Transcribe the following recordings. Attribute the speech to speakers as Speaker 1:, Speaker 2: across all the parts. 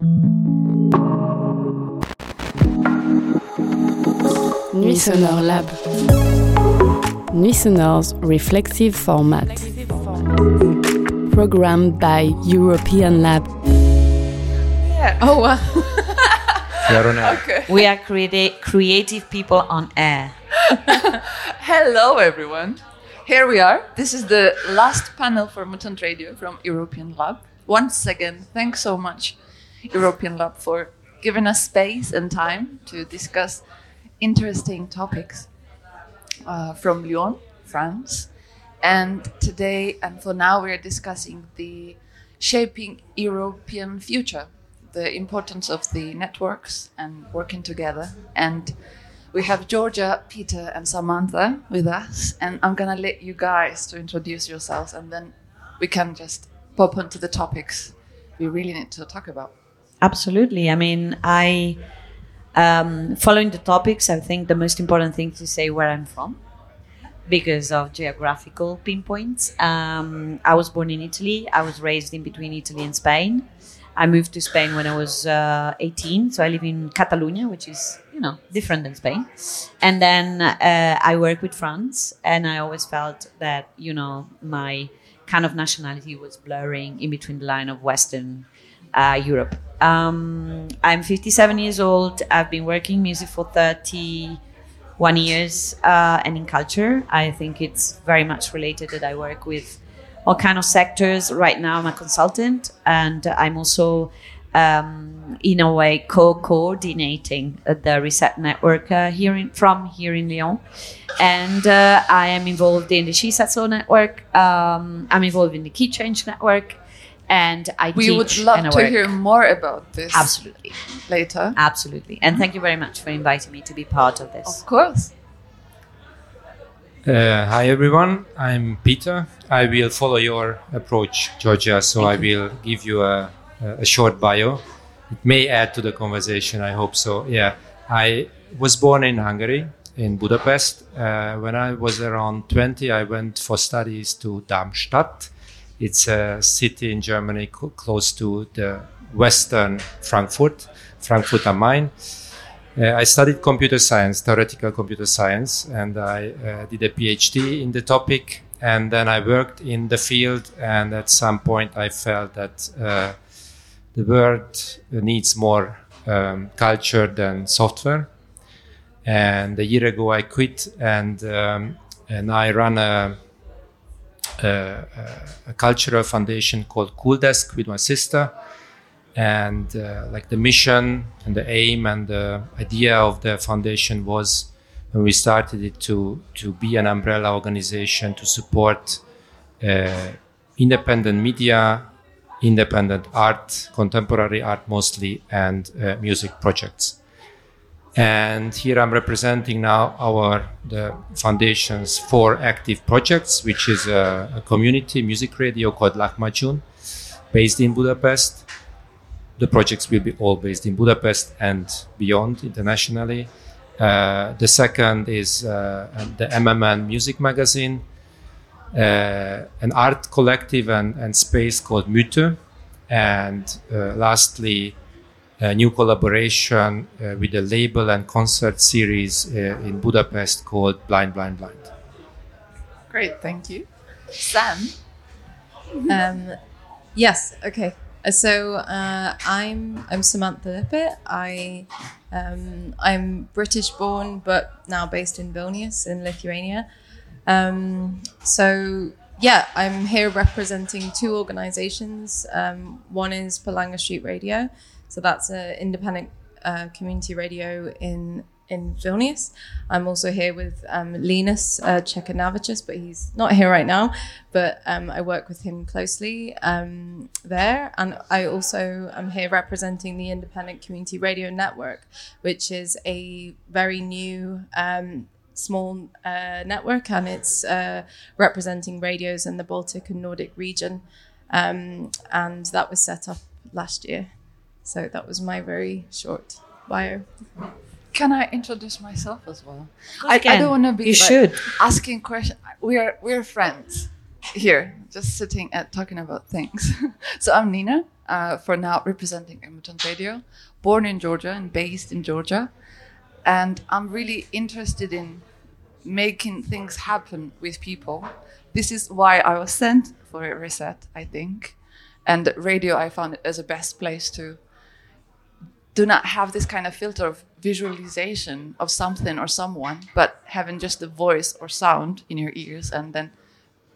Speaker 1: Nuits Sonores Lab. Nuits Sonores's reflexive format. Programmed by European Lab.
Speaker 2: Yeah. Oh, wow.
Speaker 3: okay.
Speaker 4: We are creati- creative people on air.
Speaker 3: Hello, everyone. Here we are. This is the last panel for Mutant Radio from European Lab. Once again, thanks so much, European Lab, for giving us space and time to discuss interesting topics uh, from Lyon, France. And today and for now, we are discussing the shaping European future, the importance of the networks and working together. And we have Georgia, Peter, and Samantha with us. And I'm going to let you guys to introduce yourselves and then we can just pop onto the topics we really need to talk about.
Speaker 4: Absolutely. I mean, I um, following the topics. I think the most important thing to say where I'm from because of geographical pinpoints. Um, I was born in Italy. I was raised in between Italy and Spain. I moved to Spain when I was uh, 18, so I live in Catalonia, which is you know different than Spain. And then uh, I work with France, and I always felt that you know my kind of nationality was blurring in between the line of Western uh, Europe. Um, I'm 57 years old. I've been working music for 31 years, uh, and in culture, I think it's very much related that I work with all kind of sectors. Right now, I'm a consultant, and I'm also, um, in a way, co-coordinating the Reset Network uh, here in, from here in Lyon, and uh, I am involved in the She network. Um, I'm involved in the Keychange network, and I
Speaker 3: we
Speaker 4: teach
Speaker 3: would love to hear more about this
Speaker 4: Absolutely,
Speaker 3: later.
Speaker 4: absolutely, and thank you very much for inviting me to be part of this.
Speaker 3: Of course.
Speaker 5: Uh, hi everyone, I'm Peter. I will follow your approach, Georgia. So I will give you a, a short bio. It may add to the conversation. I hope so. Yeah, I was born in Hungary, in Budapest. Uh, when I was around 20, I went for studies to Darmstadt. It's a city in Germany co- close to the western Frankfurt, Frankfurt am Main. Uh, I studied computer science, theoretical computer science, and I uh, did a PhD in the topic. And then I worked in the field, and at some point I felt that uh, the world needs more um, culture than software. And a year ago I quit, and um, and I run a, a, cultural foundation called Cool Desk with my sister. And uh, like the mission and the aim and the idea of the foundation was when we started it to to be an umbrella organization to support uh, independent media independent art contemporary art mostly and uh, music projects and here i'm representing now our the foundation's four active projects which is a, a community music radio called Lahmacun based in budapest the projects will be all based in Budapest and beyond internationally. Uh, the second is uh, the MMN Music Magazine, uh, an art collective and, and space called Mythe, and uh, lastly, a new collaboration uh, with a label and concert series uh, in Budapest called Blind Blind Blind.
Speaker 3: Great, thank you. Sam?
Speaker 2: Um, yes. Okay. Uh, So uh, I'm I'm Samantha Lippert. I um, I'm British born, but now based in Vilnius in Lithuania. Um, so yeah, I'm here representing two organisations. Um, one is Palanga Street Radio, so that's an independent uh, community radio in in Vilnius. I'm also here with um, Linus uh, Chekanavicius, but he's not here right now. But um, I work with him closely um, there, and I also am here representing the Independent Community Radio Network, which is a very new. Um, small uh, network and it's uh, representing radios in the Baltic and Nordic region um, and that was set up last year so that was my very short bio
Speaker 3: Can I introduce myself as well? I, I don't want to be
Speaker 4: You
Speaker 3: like,
Speaker 4: should.
Speaker 3: asking questions. We're we're friends here, just sitting and talking about things. so I'm Nina. uh, for now representing Mutant Radio, born in Georgia and based in Georgia. And I'm really interested in making things happen with people. This is why I was sent for a reset, I think. And radio, I found it as a best place to do not have this kind of filter of visualization of something or someone, but having just the voice or sound in your ears and then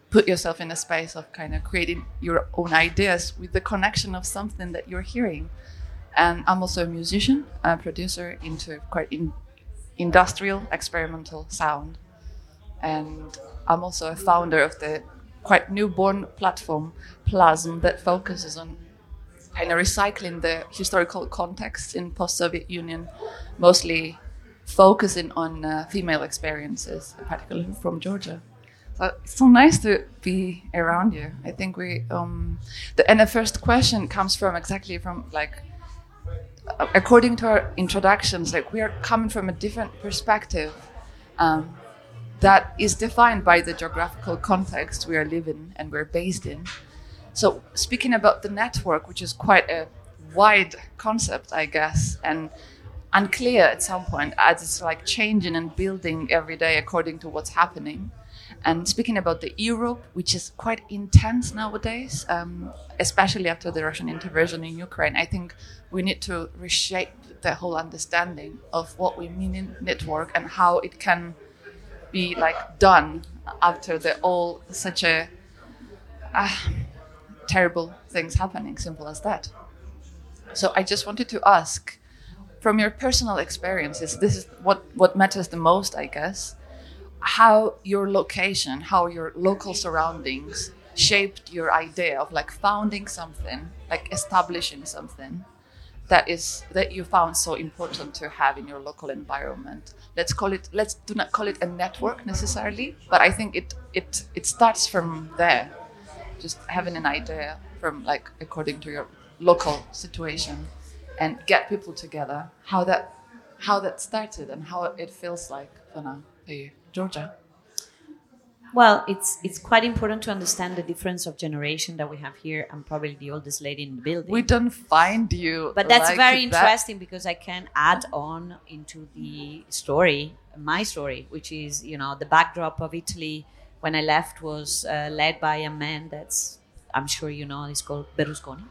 Speaker 3: put yourself in a space of kind of creating your own ideas with the connection of something that you're hearing. And I'm also a musician, a producer into quite in industrial experimental sound. And I'm also a founder of the quite newborn platform Plasm that focuses on kind of recycling the historical context in post-Soviet Union, mostly focusing on uh, female experiences, particularly from Georgia. So it's so nice to be around you. I think we, um, the, and the first question comes from exactly from like, uh, according to our introductions, like we are coming from a different perspective um, that is defined by the geographical context we are living and we're based in. So speaking about the network, which is quite a wide concept, I guess, and unclear at some point as it's like changing and building every day according to what's happening. And speaking about the Europe, which is quite intense nowadays, um, especially after the Russian intervention in Ukraine, I think we need to reshape the whole understanding of what we mean in network and how it can be like done after the all such a uh, terrible things happening. Simple as that. So I just wanted to ask, from your personal experiences, this is what what matters the most, I guess how your location, how your local surroundings shaped your idea of like founding something, like establishing something that is that you found so important to have in your local environment. Let's call it let's do not call it a network necessarily, but I think it it it starts from there. Just having an idea from like according to your local situation and get people together, how that how that started and how it feels like for now for you. Georgia?
Speaker 4: Well, it's it's quite important to understand the difference of generation that we have here. I'm probably the oldest lady in the building.
Speaker 3: We don't find you,
Speaker 4: but that's
Speaker 3: like
Speaker 4: very
Speaker 3: that.
Speaker 4: interesting because I can add on into the story, my story, which is you know the backdrop of Italy when I left was uh, led by a man that's I'm sure you know he's called Berlusconi,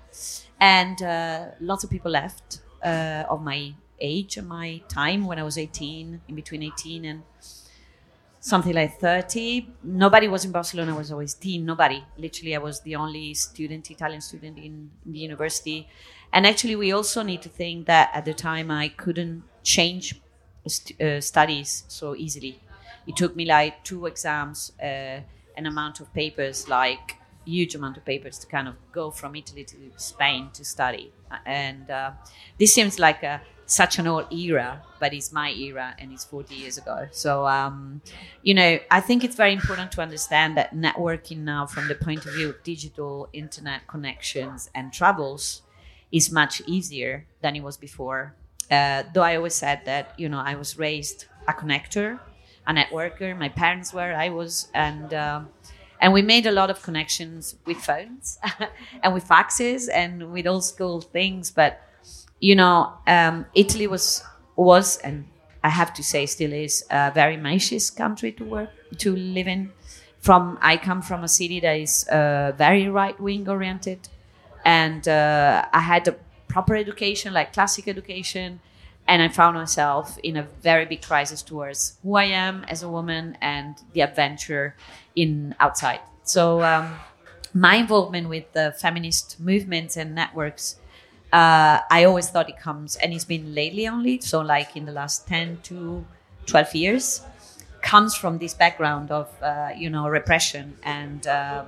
Speaker 4: and uh, lots of people left uh, of my age and my time when I was 18, in between 18 and something like 30. Nobody was in Barcelona, I was always teen, nobody. Literally, I was the only student, Italian student in, in the university. And actually, we also need to think that at the time I couldn't change st- uh, studies so easily. It took me like two exams, uh, an amount of papers, like huge amount of papers to kind of go from Italy to Spain to study. And uh, this seems like a such an old era, but it's my era and it's 40 years ago. So, um, you know, I think it's very important to understand that networking now, from the point of view of digital internet connections and travels, is much easier than it was before. Uh, though I always said that, you know, I was raised a connector, a networker. My parents were, I was, and. Um, and we made a lot of connections with phones and with faxes and with old school things but you know, um, Italy was was and I have to say still is a very malicious country to work to live in. From I come from a city that is uh, very right wing oriented, and uh, I had a proper education, like classic education, and I found myself in a very big crisis towards who I am as a woman and the adventure in outside. So um, my involvement with the feminist movements and networks uh, I always thought it comes, and it's been lately only, so like in the last 10 to 12 years, comes from this background of, uh, you know, repression. And, um,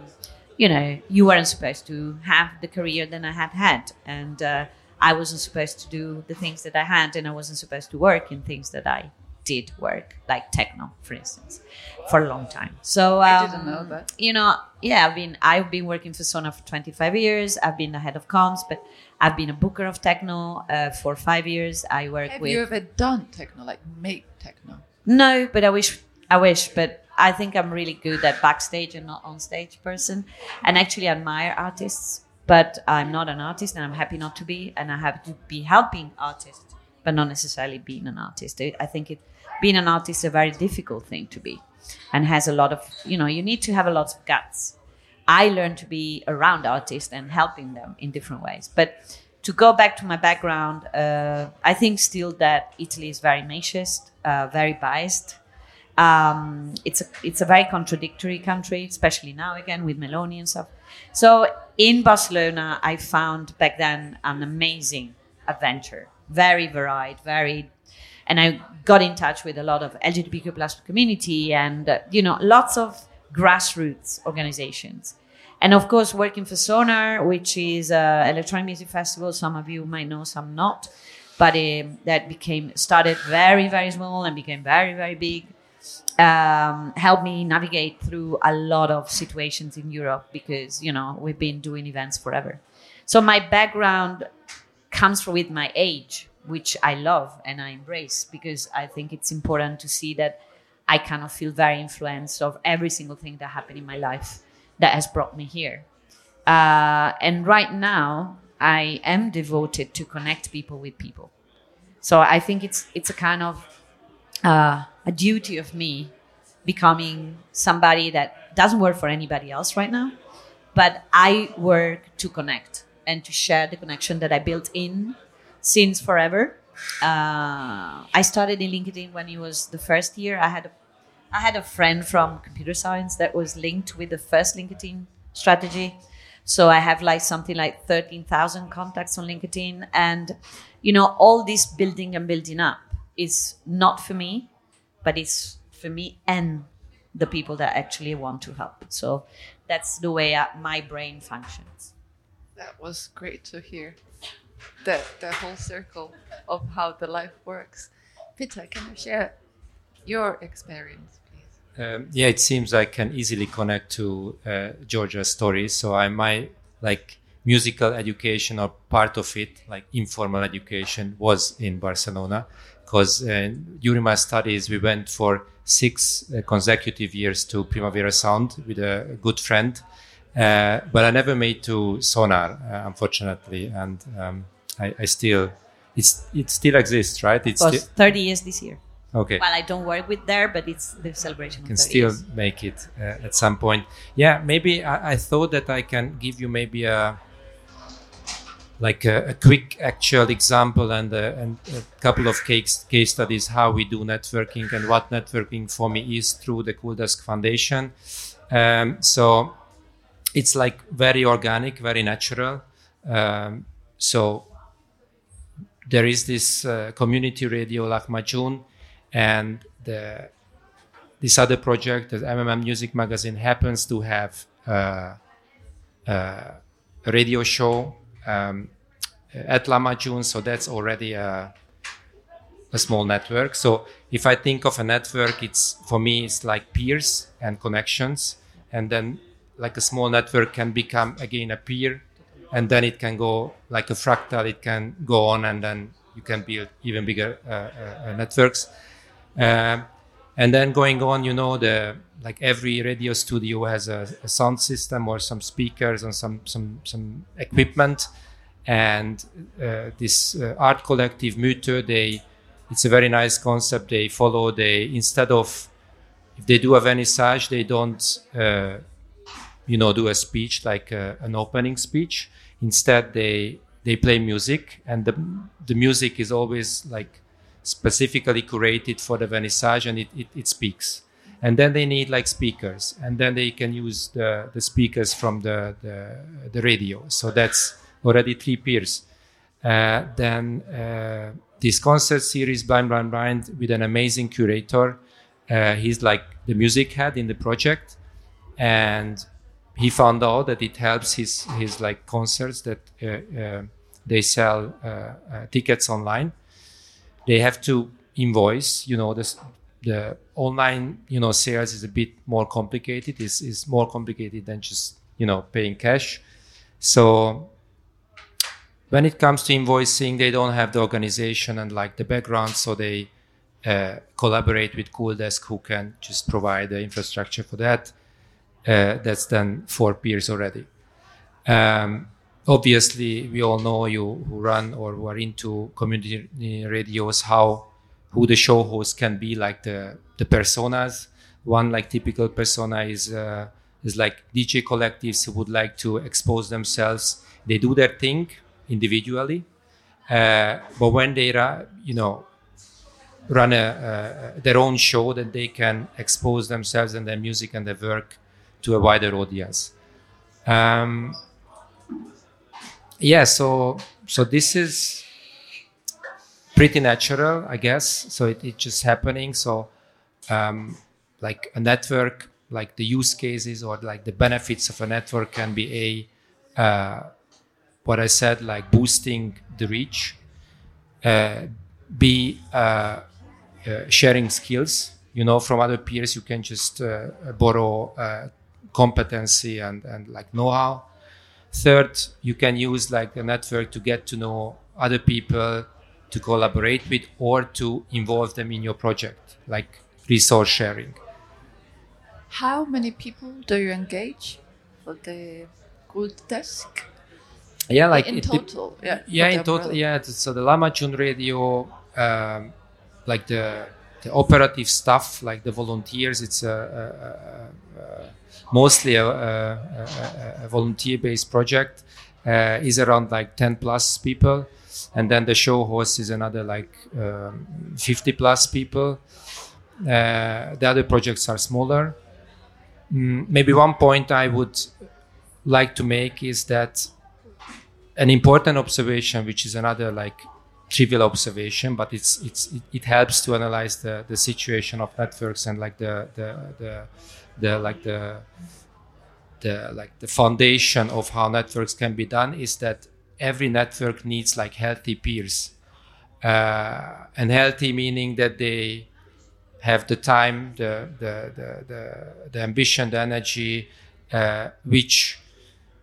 Speaker 4: you know, you weren't supposed to have the career that I had had. And uh, I wasn't supposed to do the things that I had, and I wasn't supposed to work in things that I did work, like techno, for instance, for a long time. So um,
Speaker 3: I didn't know that.
Speaker 4: You know, yeah, I've been I've been working for Sonar for 25 years. I've been the head of comms, but I've been a booker of techno uh, for five years. I work
Speaker 3: Have
Speaker 4: with.
Speaker 3: you ever done techno, like make techno?
Speaker 4: No, but I wish. I wish, but I think I'm really good at backstage and not on stage person, and actually admire artists but I'm not an artist, and I'm happy not to be, and I have to be helping artists, but not necessarily being an artist. I think it being an artist is a very difficult thing to be, and has a lot of you know you need to have a lot of guts. I learned to be around artists and helping them in different ways, but to go back to my background, uh, I think still that Italy is very machist, uh, very biased. Um, it's a it's a very contradictory country, especially now again with Meloni and stuff. So in Barcelona, I found back then an amazing adventure, very varied, very, and I got in touch with a lot of LGBTQ plus community and uh, you know lots of grassroots organizations. And of course working for sonar which is an electronic music festival. Some of you might know some not. But um, that became started very very small and became very very big um, helped me navigate through a lot of situations in europe because you know we've been doing events forever so my background comes with my age which i love and i embrace because i think it's important to see that i kind of feel very influenced of every single thing that happened in my life that has brought me here. Uh, and right now, I am devoted to connect people with people. So I think it's it's a kind of uh, a duty of me becoming somebody that doesn't work for anybody else right now, but I work to connect and to share the connection that I built in since forever. Uh, I started in LinkedIn when it was the first year. I had a I had a friend from computer science that was linked with the first LinkedIn strategy. So I have like something like 13,000 contacts on LinkedIn. And, you know, all this building and building up is not for me, but it's for me and the people that actually want to help. So that's the way I, my brain functions.
Speaker 3: That was great to hear. The, the whole circle of how the life works. Peter, can you share your experience, please?
Speaker 5: Um, yeah, it seems I can easily connect to uh, Georgia's story. So I might like musical education or part of it, like informal education, was in Barcelona. Because uh, during my studies, we went for six uh, consecutive years to Primavera Sound with a good friend. Uh, but I never made to Sonar, uh, unfortunately, and um, I, I, still it's it still exists, right?
Speaker 4: It's it was 30 years this year.
Speaker 5: Okay.
Speaker 4: Well, I don't work with there, but it's the celebration.
Speaker 5: Can still years. make it uh, at some point. Yeah, maybe I, I, thought that I can give you maybe a like a, a quick actual example and a, and a couple of case case studies how we do networking and what networking for me is through the Cool Desk Foundation. Um, so it's like very organic, very natural. Um, so there is this uh, community radio Lahmacun and the, this other project, the MMM Music Magazine, happens to have uh, uh, a radio show um, at June, so that's already a, a small network. So if I think of a network, it's for me it's like peers and connections, and then like a small network can become again a peer, and then it can go like a fractal. It can go on, and then you can build even bigger uh, uh, uh networks. Um, and then going on, you know, the like every radio studio has a, a sound system or some speakers and some some some equipment. And uh, this uh, art collective Mythe, they it's a very nice concept. They follow they instead of if they do a vernissage, they don't uh, you know do a speech like uh, an opening speech. Instead, they they play music, and the the music is always like specifically curated for the vernissage and it, it, it, speaks. And then they need like speakers. And then they can use the, the speakers from the, the, the radio. So that's already three peers. Uh, then uh, this concert series blind blind blind with an amazing curator uh, he's like the music head in the project. And he found out that it helps his his like concerts that uh, uh, they sell uh, tickets online they have to invoice. You know, this, the online you know sales is a bit more complicated. is is more complicated than just you know paying cash. So when it comes to invoicing, they don't have the organization and like the background, so they uh, collaborate with CoolDesk, who can just provide the infrastructure for that. Uh, that's done for peers already. Um, obviously, we all know you who run or who are into community radios how who the show host can be, like the the personas. One like typical persona is uh, is like DJ collectives who would like to expose themselves. They do their thing individually, uh, but when they, you know, run a, uh, their own show, that they can expose themselves and their music and their work to a wider audience. Um, yeah, so so this is pretty natural, I guess. So it, it's just happening. So um, like a network, like the use cases or like the benefits of a network can be a uh, what I said, like boosting the reach, uh, be uh, uh sharing skills. You know, from other peers, you can just uh, borrow uh, competency and, and like know-how. Third, you can use like a network to get to know other people, to collaborate with, or to involve them in your project, like resource sharing.
Speaker 3: How many people do you engage for the good desk?
Speaker 5: Yeah, like
Speaker 3: in total. yeah.
Speaker 5: yeah in total
Speaker 3: umbrella.
Speaker 5: yeah so the Lahmacun radio um, like the the operative stuff like the volunteers it's a, a, a, a mostly a, a, a, a volunteer based project. Uh, is around like 10 plus people. And then the show host is another like um, 50 plus people. Uh, the other projects are smaller. Mm, maybe one point i would like to make is that an important observation, which is another like trivial observation, but it's it's it, it helps to analyze the the situation of networks and like the the the, the like the the like the foundation of how networks can be done is that every network needs like healthy peers, uh, and healthy meaning that they have the time, the the the the, the ambition, the energy, uh, which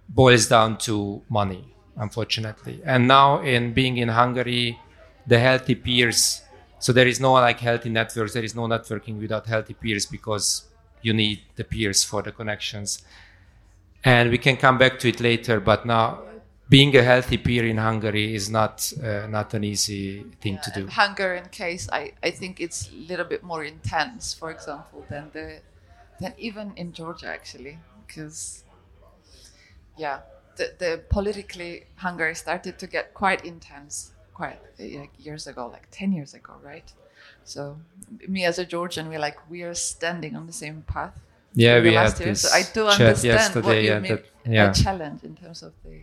Speaker 5: boils down to money, unfortunately. And now, in being in Hungary, the healthy peers. So there is no like healthy networks. There is no networking without healthy peers because you need the peers for the connections. And we can come back to it later. But now, being a healthy peer in Hungary is not uh, not an easy thing to do.
Speaker 3: Hungarian case, I, I think it's a little bit more intense, for example, than the than even in Georgia actually, because yeah, the, the politically Hungary started to get quite intense quite like years ago, like ten years ago, right? So me as a Georgian, we're like we are standing on the same path.
Speaker 5: Yeah, we
Speaker 3: the
Speaker 5: had
Speaker 3: last year,
Speaker 5: this
Speaker 3: so I do
Speaker 5: chat
Speaker 3: understand what
Speaker 5: yesterday.
Speaker 3: you
Speaker 5: Yeah,
Speaker 3: mean
Speaker 5: that, yeah.
Speaker 3: a challenge in terms of the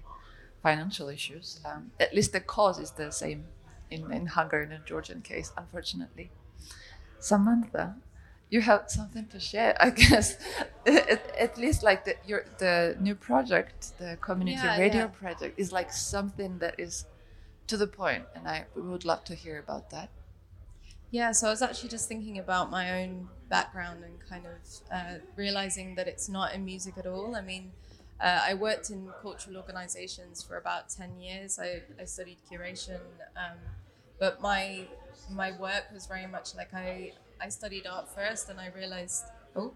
Speaker 3: financial issues. Um, at least the cause is the same in, in Hungarian and Georgian case, unfortunately. Samantha, you have something to share, I guess. at, at least like the your the new project, the community
Speaker 2: Yeah,
Speaker 3: radio
Speaker 2: yeah.
Speaker 3: project, is like something that is to the point, and I we would love to hear about that.
Speaker 2: Yeah, so I was actually just thinking about my own background and kind of uh, realizing that it's not in music at all. I mean, uh, I worked in cultural organizations for about 10 years. I, I studied curation, um, but my my work was very much like I, I studied art first and I realized, oh,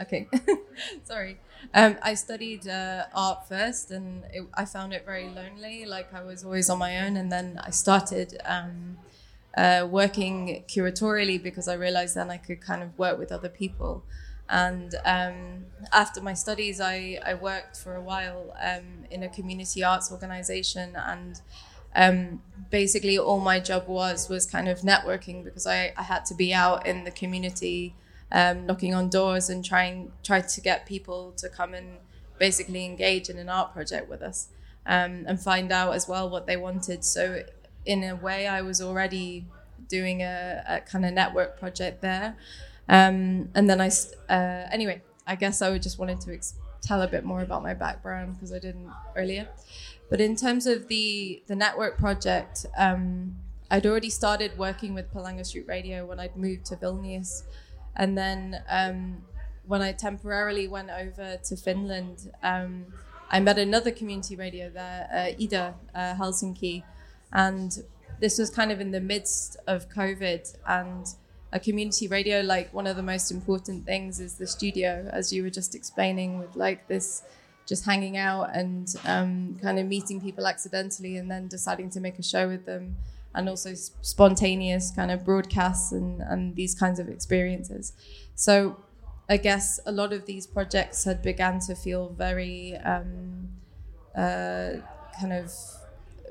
Speaker 2: okay, sorry. Um, I studied uh, art first and it, I found it very lonely, like I was always on my own. And then I started. Um, uh, working curatorially because I realized then I could kind of work with other people. And um, after my studies, I, I worked for a while um, in a community arts organization. And um, basically, all my job was was kind of networking because I, I had to be out in the community, um, knocking on doors and trying try to get people to come and basically engage in an art project with us um, and find out as well what they wanted. So in a way, I was already doing a, a kind of network project there. Um, and then I, uh, anyway, I guess I would just wanted to tell a bit more about my background because I didn't earlier. But in terms of the the network project, um, I'd already started working with Palanga Street Radio when I'd moved to Vilnius, and then um, when I temporarily went over to Finland, um, I met another community radio there, uh, Ida uh, Helsinki, and this was kind of in the midst of COVID. And a community radio like one of the most important things is the studio as you were just explaining with like this just hanging out and um, kind of meeting people accidentally and then deciding to make a show with them. And also spontaneous kind of broadcasts and, and these kinds of experiences. So i guess a lot of these projects had began to feel very um, uh, kind of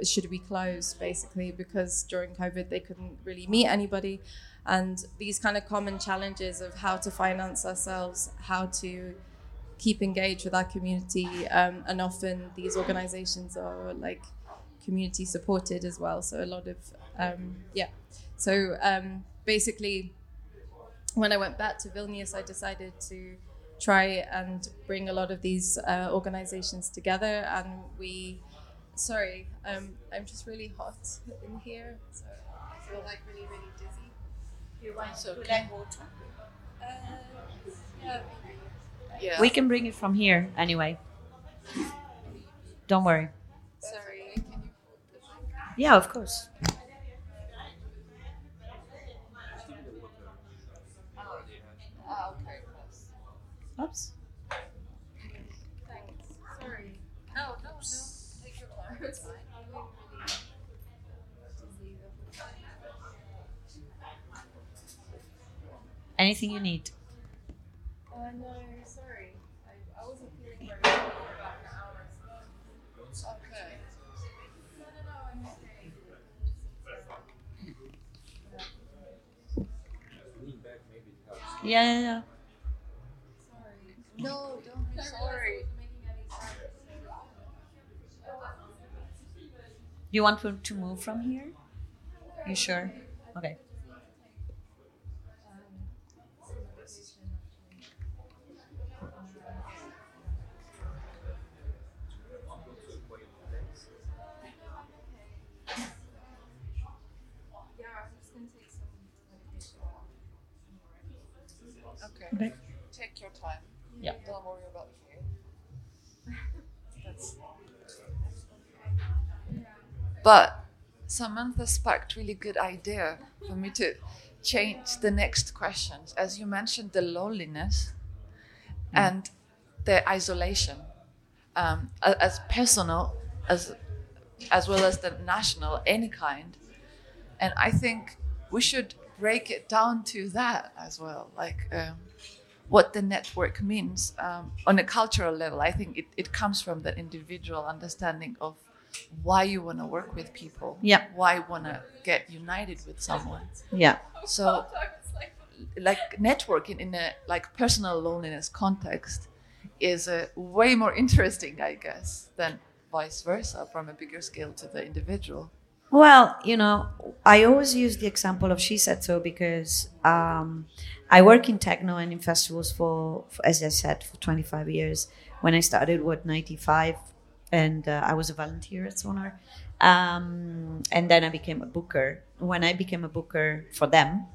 Speaker 2: should be closed basically because during covid they couldn't really meet anybody. And these kind of common challenges of how to finance ourselves how to keep engaged with our community um, and often these organizations are like community supported as well. So a lot of um, yeah. So um, basically when i went back to vilnius i decided to try and bring a lot of these uh, organizations together and we sorry um, i'm just really hot in here so i feel like really really dizzy
Speaker 3: You want so okay.
Speaker 2: uh, yeah.
Speaker 3: Yeah.
Speaker 4: We can bring it from here anyway. Don't worry.
Speaker 2: sorry can you
Speaker 4: Yeah, of course.
Speaker 2: oh, okay close.
Speaker 4: Oops.
Speaker 2: Thanks. Sorry. No, no, no. Take your time. It's fine.
Speaker 4: Anything you need.
Speaker 2: Uh, no, sorry. I, I wasn't feeling very well for about an hour. Okay. No, no, no, I'm okay.
Speaker 4: Yeah, yeah, yeah.
Speaker 2: Sorry. No, don't be sorry.
Speaker 4: You want to, to move from here? You sure? Okay.
Speaker 3: Okay.
Speaker 4: Okay.
Speaker 3: Take your time.
Speaker 4: Yeah.
Speaker 3: Don't worry about me. That's. But Samantha sparked really good idea for me to change the next questions. As you mentioned, the loneliness and the isolation, um, as personal as as well as the national, any kind. And I think we should break it down to that as well, like um, what the network means um, on a cultural level. I think it, it comes from that individual understanding of why you want to work with people,
Speaker 4: Yeah.
Speaker 3: why you want to get united with someone.
Speaker 4: Yeah.
Speaker 3: So, like networking in a like personal loneliness context is a way more interesting, I guess, than vice versa from a bigger scale to the individual.
Speaker 4: Well, you know, I always use the example of She Said So because um, I work in techno and in festivals for, for, as I said, for 25 years. When I started, what, 95, and uh, I was a volunteer at Sonar. Um, and then I became a booker. When I became a booker for them,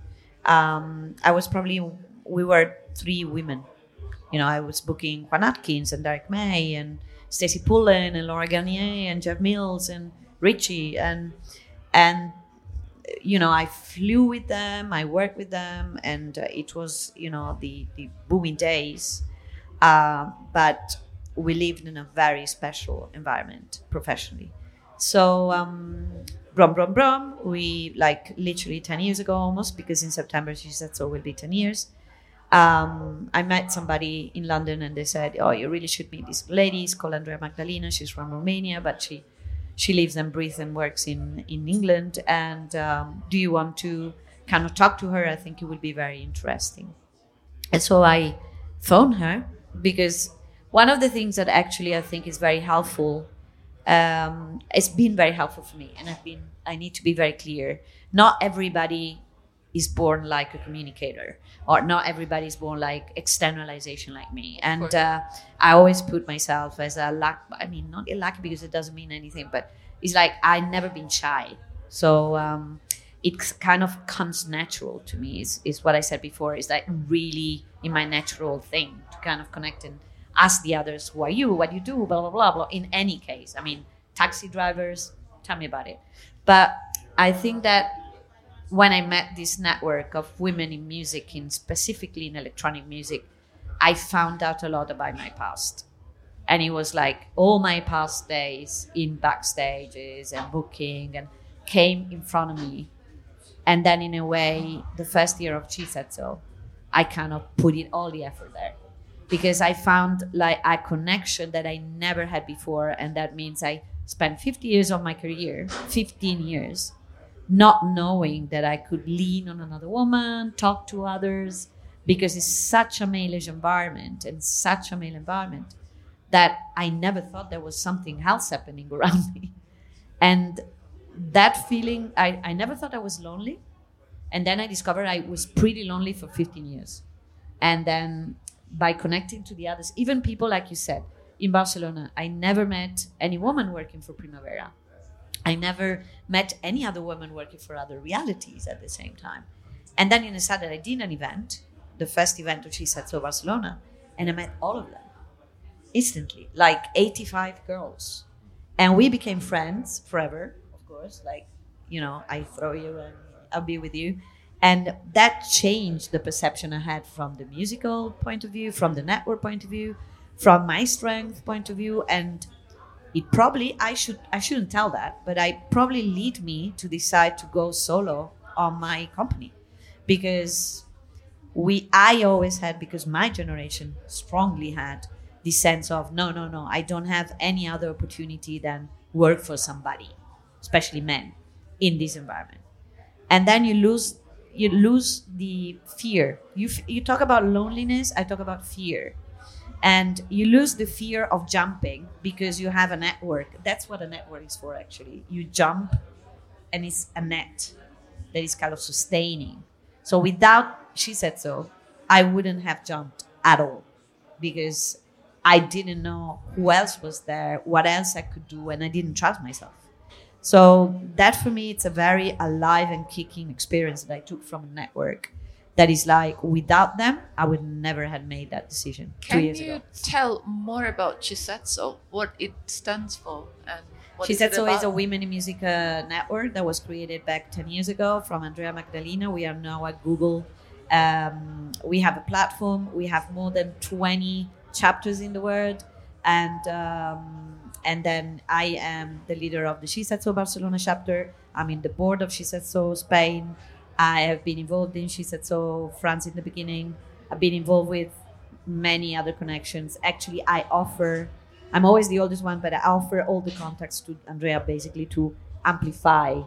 Speaker 4: um, I was probably, we were three women. You know, I was booking Juan Atkins and Derrick May and Stacey Pullen and Laurent Garnier and Jeff Mills and Richie and and you know I flew with them, I worked with them, and uh, it was you know the the booming days, uh, but we lived in a very special environment professionally. So um, brum brum brum, we like literally ten years ago almost because in September she said so will be ten years um, I met somebody in London and they said, "Oh, you really should meet this lady. It's called Andreea Magdalina. She's from Romania, but she she lives and breathes and works in in England. And um, do you want to kind of talk to her? I think it will be very interesting." And so I phoned her because one of the things that actually I think is very helpful. Um, it's been very helpful for me, and I've been. I need to be very clear. Not everybody is born like a communicator or not everybody is born like externalization like me. And uh, i always put myself as a luck i mean not a lucky because it doesn't mean anything but it's like i never been shy. So um, it kind of comes natural to me is, is what i said before is like really in my natural thing to kind of connect and ask the others who are you? What do you do? Blah blah blah blah. In any case i mean taxi drivers tell me about it. But i think that when I met this network of women in music, in specifically in electronic music, I found out a lot about my past. and it was like all my past days in backstages and booking and came in front of me. And then in a way the first year of So I kind of put in all the effort there. Because I found like a connection that I never had before. And that means I spent 50 years of my career 15 years not knowing that I could lean on another woman talk to others because it's such a malish environment and such a male environment that I never thought there was something else happening around me. And that feeling, I, I never thought I was lonely. And then I discovered I was pretty lonely for 15 years. And then by connecting to the others, even people like you said, in Barcelona, I never met any woman working for Primavera. I never met any other woman working for other realities at the same time. And then in a sudden, I did an event, the first event of She Said So Barcelona, and I met all of them instantly, like 85 girls. And we became friends forever, of course. Like, you know, I throw you and I'll be with you. And that changed the perception I had from the musical point of view, from the network point of view, from my strength point of view. And it probably I should I shouldn't tell that, but I probably lead me to decide to go solo on my company. Because we I always had because my generation strongly had the sense of no no no i don't have any other opportunity than work for somebody especially men in this environment and then you lose you lose the fear you you talk about loneliness i talk about fear and you lose the fear of jumping because you have a network that's what a network is for actually you jump and it's a net that is kind of sustaining so without she said so i wouldn't have jumped at all because I didn't know who else was there, what else I could do, and I didn't trust myself. So that for me, it's a very alive and kicking experience that I took from a network. That is like without them, I would never have made that decision
Speaker 3: Can
Speaker 4: two years
Speaker 3: you
Speaker 4: ago.
Speaker 3: tell more about She Said So, what it stands for, and what
Speaker 4: She
Speaker 3: is
Speaker 4: said so is a women in music uh, network that was created back 10 years ago from Andreea Magdalina. We are now at Google. Um, we have a platform. We have more than 20 chapters in the world. And um, and then I am the leader of the She Said So Barcelona chapter. I'm in the board of She Said So Spain. I have been involved in She Said So France in the beginning. I've been involved with many other connections. Actually, I offer I'm always the oldest one, but I offer all the contacts to Andreea basically to amplify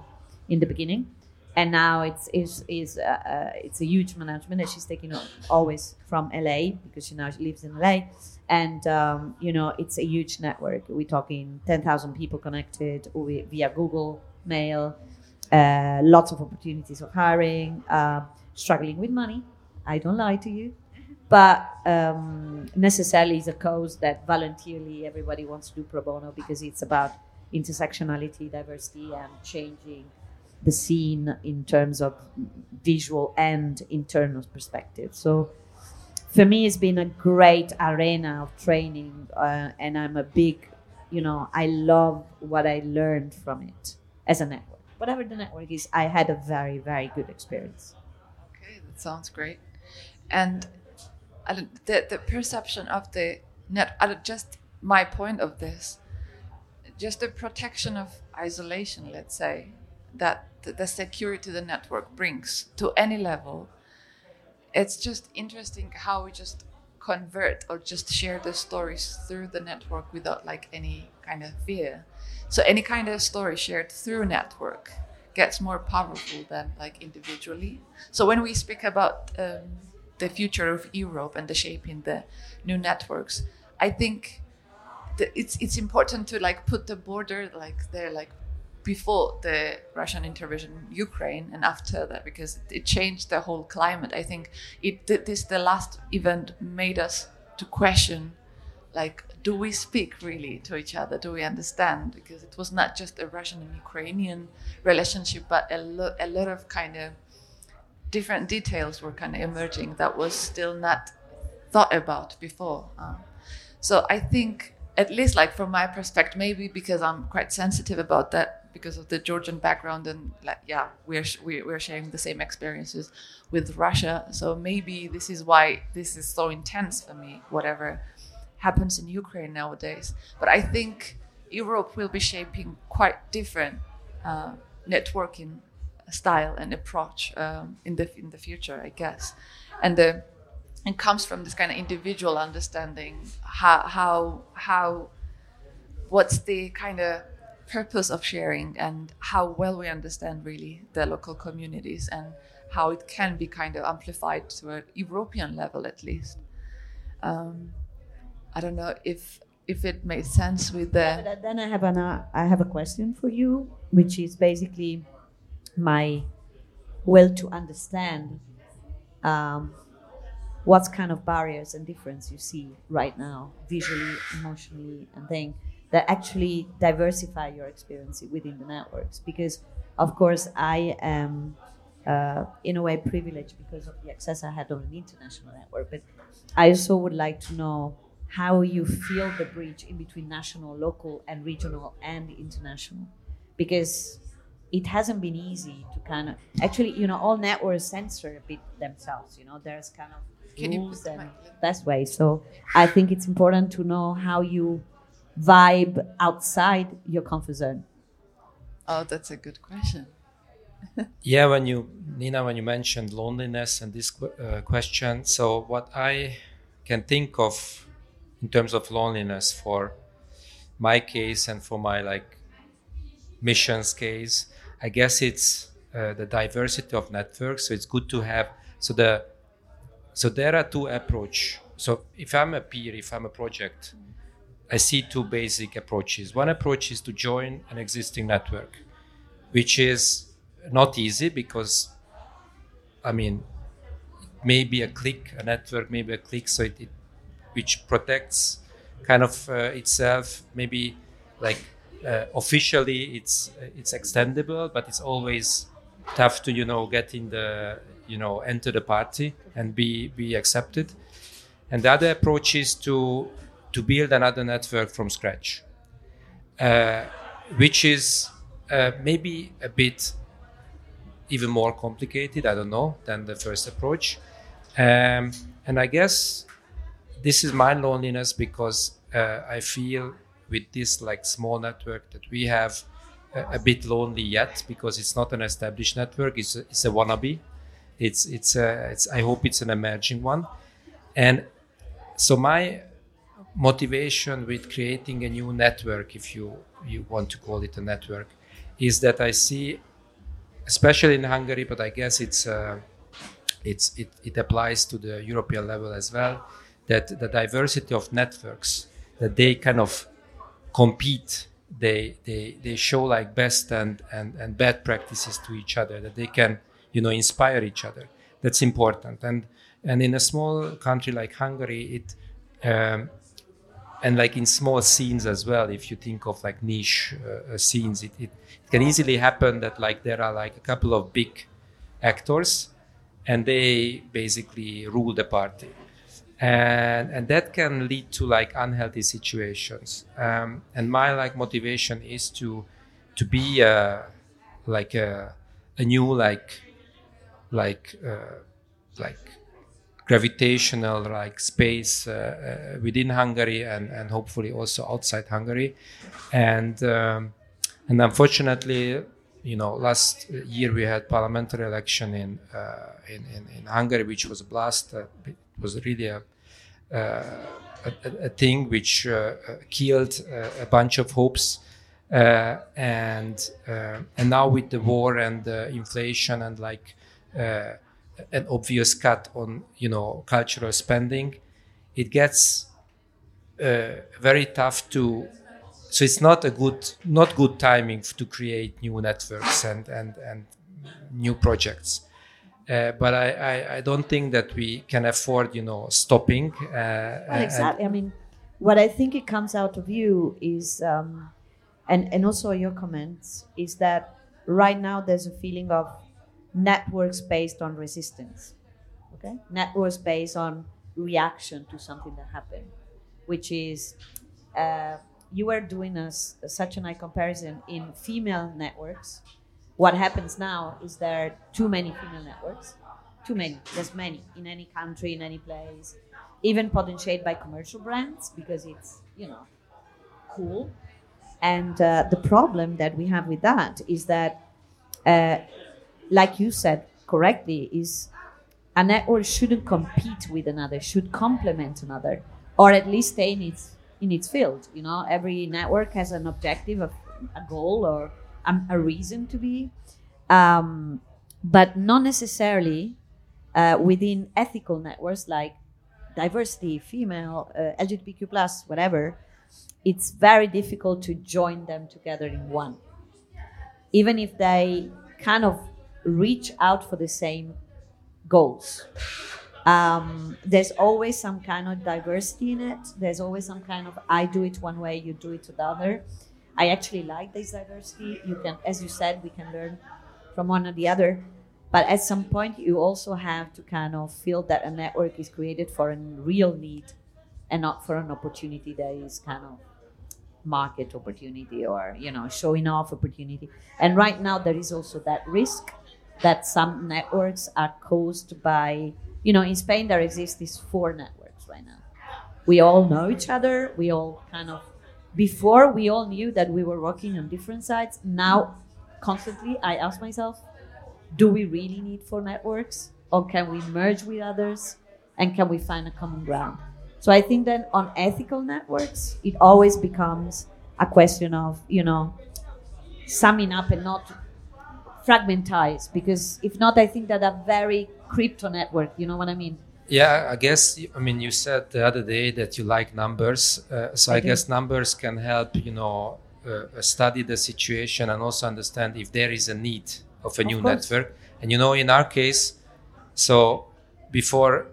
Speaker 4: in the beginning. And now it's is is uh, uh, it's a huge management that she's taking always from LA because she now lives in LA, and um, you know it's a huge network. We're talking ten thousand people connected via Google Mail, uh, lots of opportunities of hiring, uh, struggling with money. I don't lie to you but um, necessarily is a cause that voluntarily everybody wants to do pro bono because it's about intersectionality, diversity, and changing the scene in terms of visual and internal perspective. So for me, it's been a great arena of training, uh, and I'm a big, you know, I love what I learned from it as a network. Whatever the network is, I had a very, very good experience.
Speaker 3: Okay, that sounds great. And the the perception of the net, just my point of this, just the protection of isolation, let's say, that the security the network brings to any level. It's just interesting how we just convert or just share the stories through the network without like any kind of fear. So any kind of story shared through network gets more powerful than like individually. So when we speak about um, the future of Europe and the shaping the new networks, I think it's it's important to like put the border like there like before the Russian intervention in Ukraine and after that because it changed the whole climate. I think it this the last event made us to question like do we speak really to each other? Do we understand? Because it was not just a russian and ukrainian relationship but a, lo- a lot of kind of different details were kind of emerging that was still not thought about before um, so i think at least like from my perspective maybe because i'm quite sensitive about that because of the georgian background and like yeah we're we're sharing the same experiences with russia. So maybe this is why this is so intense for me whatever happens in Ukraine nowadays. But I think Europe will be shaping quite different uh, networking style and approach um, in the in the future, I guess. And the it comes from this kind of individual understanding how how how what's the kind of purpose of sharing and how well we understand really the local communities and how it can be kind of amplified to a European level at least. Um, I don't know if if it makes sense with the.
Speaker 4: But then I have an uh, I have a question for you, which is basically my will to understand um, what kind of barriers and difference you see right now, visually, emotionally, and thing that actually diversify your experience within the networks. Because, of course, I am uh, in a way privileged because of the access I had on an international network, but I also would like to know how you feel the bridge in between national, local, and regional and international, because it hasn't been easy to kind of actually, you know, all networks censor a bit themselves. You know, there's kind of
Speaker 3: Can you
Speaker 4: rules and
Speaker 3: mic-
Speaker 4: best way. So I think it's important to know how you vibe outside your comfort zone.
Speaker 3: Oh, that's a good question.
Speaker 5: Yeah, when you Nina, when you mentioned loneliness and this uh, question, so what I can think of in terms of loneliness for my case and for my like missions case, I guess it's uh, the diversity of networks. So it's good to have. So the so there are two approach. So if I'm a peer, if I'm a project, I see two basic approaches. One approach is to join an existing network, which is not easy because, I mean, maybe a click, a network, maybe a click, so it, it which protects kind of uh, itself. Maybe like uh, officially it's it's extendable, but it's always tough to you know get in the you know enter the party and be be accepted. And the other approach is to to build another network from scratch, uh, which is uh, maybe a bit even more complicated. I don't know than the first approach, um, and I guess this is my loneliness because uh, I feel with this like small network that we have a, a bit lonely yet because it's not an established network. It's a, it's a wannabe. It's it's a, it's I hope it's an emerging one, and so my motivation with creating a new network, if you you want to call it a network, is that I see, especially in Hungary, but I guess it's uh, it's it, it applies to the European level as well, that the diversity of networks that they kind of compete they they they show like best and and and bad practices to each other that they can you know inspire each other. That's important. And and in a small country like hungary it um, and like in small scenes as well if you think of like niche uh, uh, scenes it, it, it can easily happen that like there are like a couple of big actors and they basically rule the party and and that can lead to like unhealthy situations. Um, and my like motivation is to to be uh, like a, a new like like uh, like gravitational like space uh, uh, within Hungary and and hopefully also outside Hungary. And um, and unfortunately you know last year we had parliamentary election in uh, in, in in Hungary which was a blast. Uh, was really a uh, a, a thing which uh, killed uh, a bunch of hopes and and now with the war and inflation and like an obvious cut on you know cultural spending it gets uh, very tough to so it's not a good not good timing to create new networks and and and new projects uh, but I, I, I don't think that we can afford you know stopping uh,
Speaker 4: Well, exactly. I mean, what I think it comes out of you is, um, and and also your comments is that right now there's a feeling of networks based on resistance. Okay, networks based on reaction to something that happened, which is. Uh, you were doing a, such a nice comparison in female networks. What happens now is there are too many female networks, too many. There's many in any country, in any place, even potentiated by commercial brands because it's you know cool. And uh, the problem that we have with that is that, uh, like you said correctly, is a network shouldn't compete with another, should complement another, or at least stay in its in its field. You know, every network has an objective, a, a goal, or a, a reason to be, um, but not necessarily uh, within ethical networks like diversity, female, uh, LGBTQ plus, whatever. It's very difficult to join them together in one, even if they kind of reach out for the same goals. Um, there's always some kind of diversity in it. There's always some kind of I do it one way, you do it the other. I actually like this diversity. You can, as you said, we can learn from one or the other. But at some point, you also have to kind of feel that a network is created for a real need and not for an opportunity that is kind of market opportunity or you know showing off opportunity and right now there is also that risk that some networks are caused by you know in spain there exist these four networks right now we all know each other we all kind of before we all knew that we were working on different sides now constantly i ask myself do we really need four networks? Or can we merge with others? And can we find a common ground? So i think that on ethical networks it always becomes a question of you know summing up and not fragmentize. Because if not i think that a very crypto network you know what i mean
Speaker 5: Yeah, I guess. I mean, you said the other day that you like numbers, uh, so I,
Speaker 4: I
Speaker 5: guess numbers can help you know uh, study the situation and also understand if there is a need of a new
Speaker 4: course.
Speaker 5: network. And you know, in our case, so before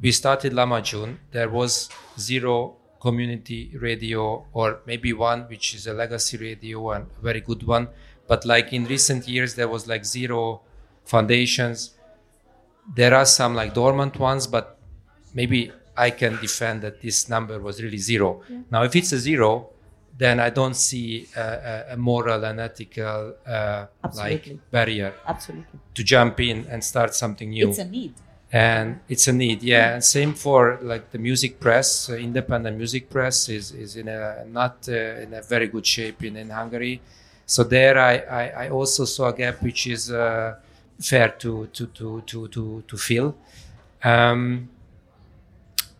Speaker 5: we started Lahmacun, there was zero community radio, or maybe one which is a legacy radio and a very good one. But like in recent years, there was like zero foundations there are some like dormant ones, but maybe I can defend that this number was really zero. Now, if it's a zero, then I don't see a, a, moral and ethical uh, like barrier
Speaker 4: absolutely
Speaker 5: to jump in and start something new.
Speaker 4: it's a need
Speaker 5: and it's a need, yeah. And same for like the music press, uh, independent music press is is in a not uh, in a very good shape in, in Hungary. So there, I, I I also saw a gap which is uh, fair to to to to to to fill. Um,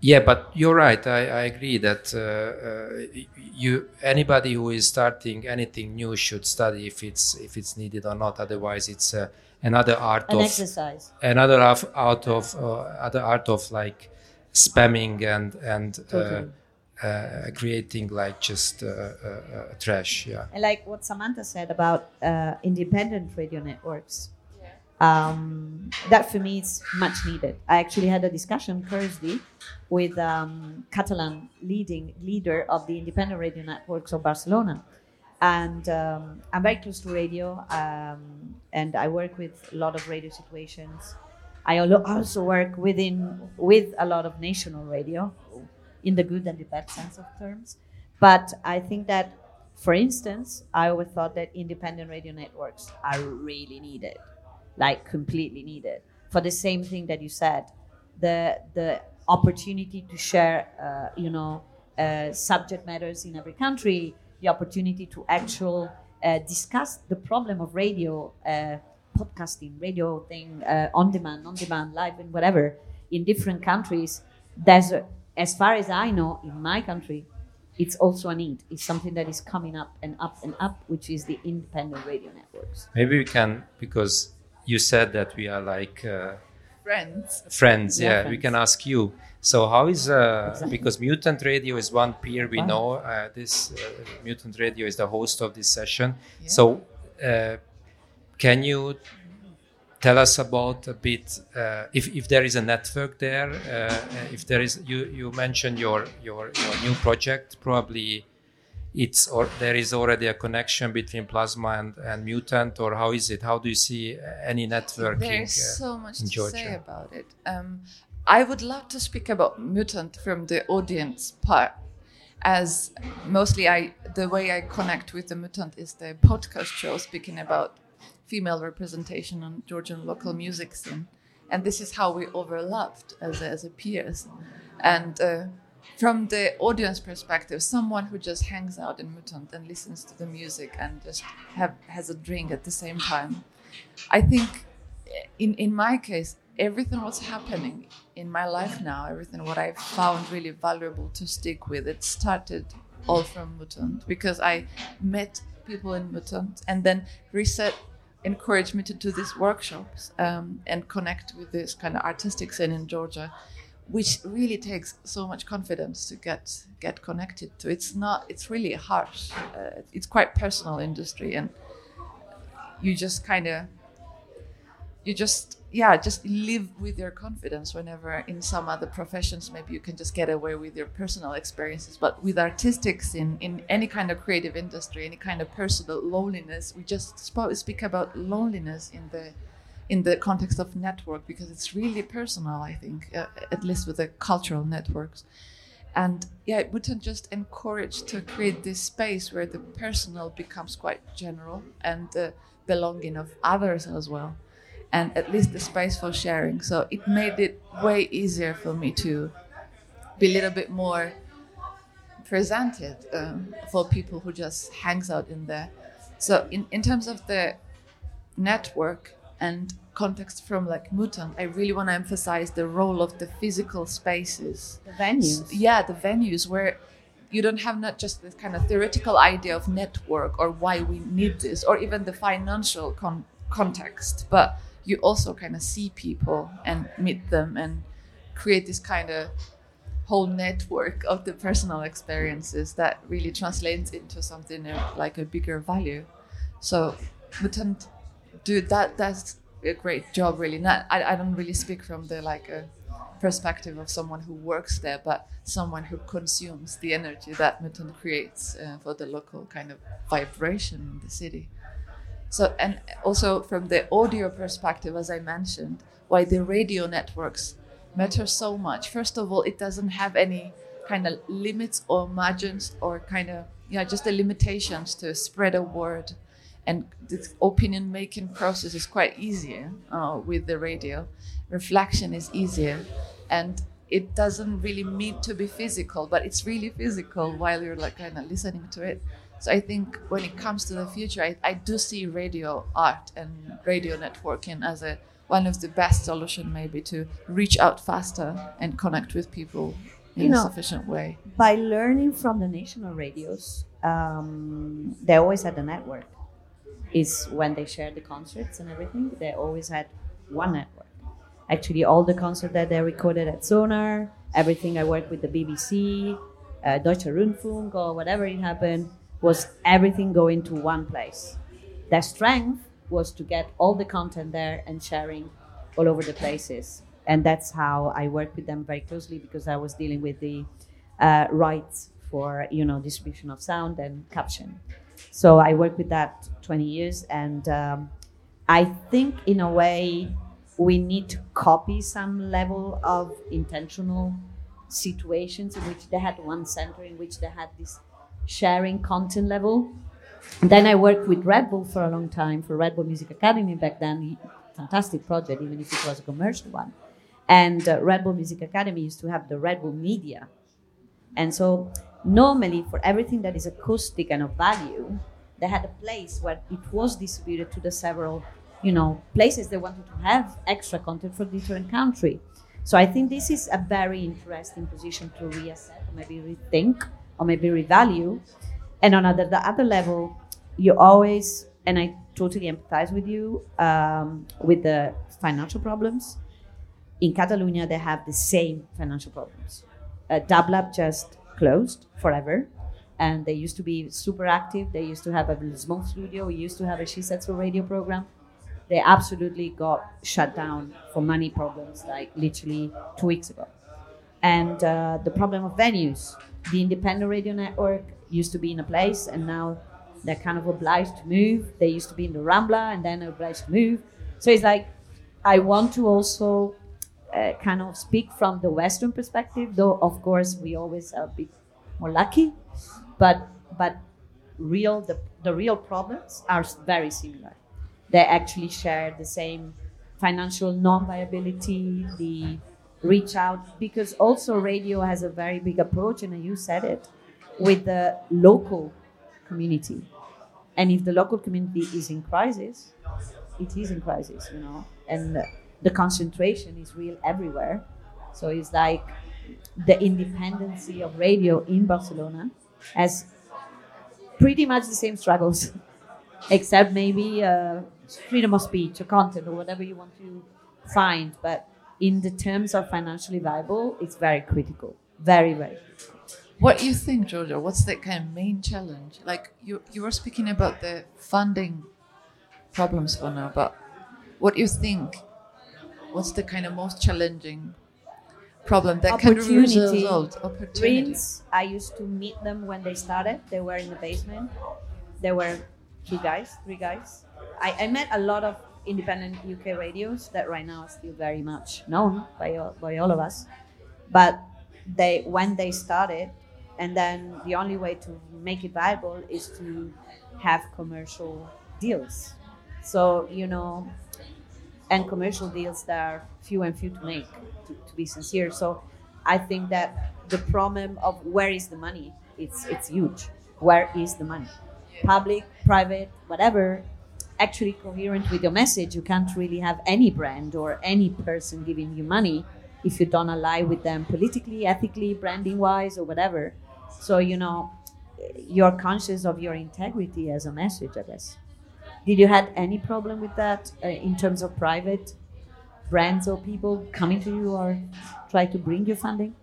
Speaker 5: yeah, but you're right. I, I agree that uh, uh, you anybody who is starting anything new should study if it's if it's needed or not. Otherwise, it's uh, another art
Speaker 4: an
Speaker 5: of
Speaker 4: exercise
Speaker 5: another of, out of uh, other art of like spamming and and
Speaker 4: Totally.
Speaker 5: uh, uh, creating like just uh, uh, uh, trash. Yeah.
Speaker 4: And like what Samantha said about uh, independent radio networks, um, that for me is much needed. I actually had a discussion Thursday with um, Catalan leading leader of the independent radio networks of Barcelona, and um, I'm very close to radio, um, and I work with a lot of radio situations. I also work within with a lot of national radio, in the good and the bad sense of terms. But I think that, for instance, I always thought that independent radio networks are really needed, like completely needed, for the same thing that you said, the the opportunity to share, uh, you know, uh, subject matters in every country, the opportunity to actual uh, discuss the problem of radio, uh, podcasting, radio thing, uh, on demand, on demand, live, and whatever in different countries. There's, a, as far as I know, in my country, it's also a need. It's something that is coming up and up and up, which is the independent radio networks.
Speaker 5: Maybe we can because you said that we are like uh,
Speaker 3: Friends.
Speaker 5: friends.
Speaker 4: Yeah,
Speaker 5: Yeah, we can ask you. So how is uh,
Speaker 4: Exactly.
Speaker 5: because Mutant Radio is one peer we
Speaker 4: Wow.
Speaker 5: know. Uh, this uh, Mutant Radio is the host of this session.
Speaker 3: Yeah.
Speaker 5: So uh, can you tell us about a bit uh, if, if there is a network there? Uh, if there is, you you mentioned your your, your new project probably. It's or there is already a connection between plasma and, and mutant, or how is it? How do you see any networking?
Speaker 3: There's
Speaker 5: uh,
Speaker 3: so much to say about it. Um, I would love to speak about mutant from the audience part, as mostly I the way I connect with the mutant is the podcast show speaking about female representation on Georgian local music scene, and this is how we overlapped as a, as a peers. And uh, from the audience perspective, someone who just hangs out in Mutant and listens to the music and just have has a drink at the same time, I think in in my case, everything what's happening in my life now, everything what I found really valuable to stick with, it started all from Mutant because I met people in Mutant and then reset encouraged me to do these workshops um, and connect with this kind of artistic scene in Georgia, which really takes so much confidence to get get connected to. It's not. It's really harsh. Uh, it's quite personal industry, and you just kind of you just yeah just live with your confidence whenever in some other professions maybe you can just get away with your personal experiences but with artistics in in any kind of creative industry any kind of personal loneliness we just spoke, speak about loneliness in the in the context of network because it's really personal i think uh, at least with the cultural networks and yeah it wouldn't just encourage to create this space where the personal becomes quite general and the belonging of others as well and at least the space for sharing. So it made it way easier for me to be a little bit more presented um, for people who just hangs out in there. So in, in terms of the network and context from like Mutant, I really want to emphasize the role of the physical spaces.
Speaker 4: The venues.
Speaker 3: Yeah, the venues where you don't have not just this kind of theoretical idea of network or why we need this or even the financial con- context, but you also kind of see people and meet them and create this kind of whole network of the personal experiences that really translates into something uh, like a bigger value. So Mutant do that that's a great job really. Not I, I don't really speak from the like a perspective of someone who works there, but someone who consumes the energy that Mutant creates uh, for the local kind of vibration in the city. So, and also from the audio perspective, as I mentioned, why the radio networks matter so much. First of all, it doesn't have any kind of limits or margins or kind of, yeah, just the limitations to spread a word. And the opinion making process is quite easier uh, with the radio. Reflection is easier. And it doesn't really need to be physical, but it's really physical while you're like kind of listening to it. So I think when it comes to the future, I, I do see radio art and radio networking as a one of the best solution maybe to reach out faster and connect with people in you know, a sufficient way.
Speaker 4: By learning from the national radios, um, they always had a network. Is when they shared the concerts and everything, they always had one network. Actually, all the concerts that they recorded at Sonar, everything I worked with the BBC, uh, Deutsche Rundfunk, or whatever it happened, was everything going to one place. Their strength was to get all the content there and sharing all over the places. And that's how I worked with them very closely because I was dealing with the uh, rights for you know distribution of sound and caption. So I worked with that 20 years, and um, I think in a way we need to copy some level of intentional situations in which they had one center in which they had this sharing content level. And then I worked with Red Bull for a long time for Red Bull Music Academy back then. Fantastic project, even if it was a commercial one. And uh, Red Bull Music Academy used to have the Red Bull Media. And so, normally, for everything that is acoustic and of value, they had a place where it was distributed to the several, you know, places they wanted to have extra content for different country. So I think this is a very interesting position to reassess or maybe rethink or maybe revalue. And on other, the other level, you always, and I totally empathize with you um, with the financial problems. In Catalonia, they have the same financial problems. Uh, Dublab just closed forever, and they used to be super active. They used to have a small studio. We used to have a So radio program. They absolutely got shut down for money problems, like literally two weeks ago. And uh, the problem of venues the independent radio network used to be in a place and now they're kind of obliged to move. They used to be in the Rambla and then obliged to move. So it's like I want to also uh, kind of speak from the Western perspective, though of course we always are a bit more lucky, but but real the, the real problems are very similar. They actually share the same financial non-viability, the reach out, because also radio has a very big approach, and you said it, with the local community. And if the local community is in crisis, it is in crisis, you know, and the concentration is real everywhere. So it's like the independency of radio in Barcelona has pretty much the same struggles, except maybe uh, freedom of speech or content or whatever you want to find. But in the terms of financially viable, it's very critical, very very. Critical.
Speaker 3: What do you think, Georgia? What's the kind of main challenge? Like you, you were speaking about the funding problems for now, but what do you think? What's the kind of most challenging problem that can?
Speaker 4: Opportunity. Dreams. I used to meet them when they started. They were in the basement. There were two guys, three guys. I, I met a lot of independent UK radios that right now are still very much known by all, by all of us. But they when they started, and then the only way to make it viable is to have commercial deals so you know and commercial deals that are few and few to make to, to be sincere. So i think that the problem of where is the money it's it's huge. Where is the money? Public private whatever actually coherent with your message you can't really have any brand or any person giving you money if you don't align with them politically ethically branding wise or whatever. So, you know, you're conscious of your integrity as a message, I guess. Did you had any problem with that uh, in terms of private brands or people coming to you or try to bring you funding?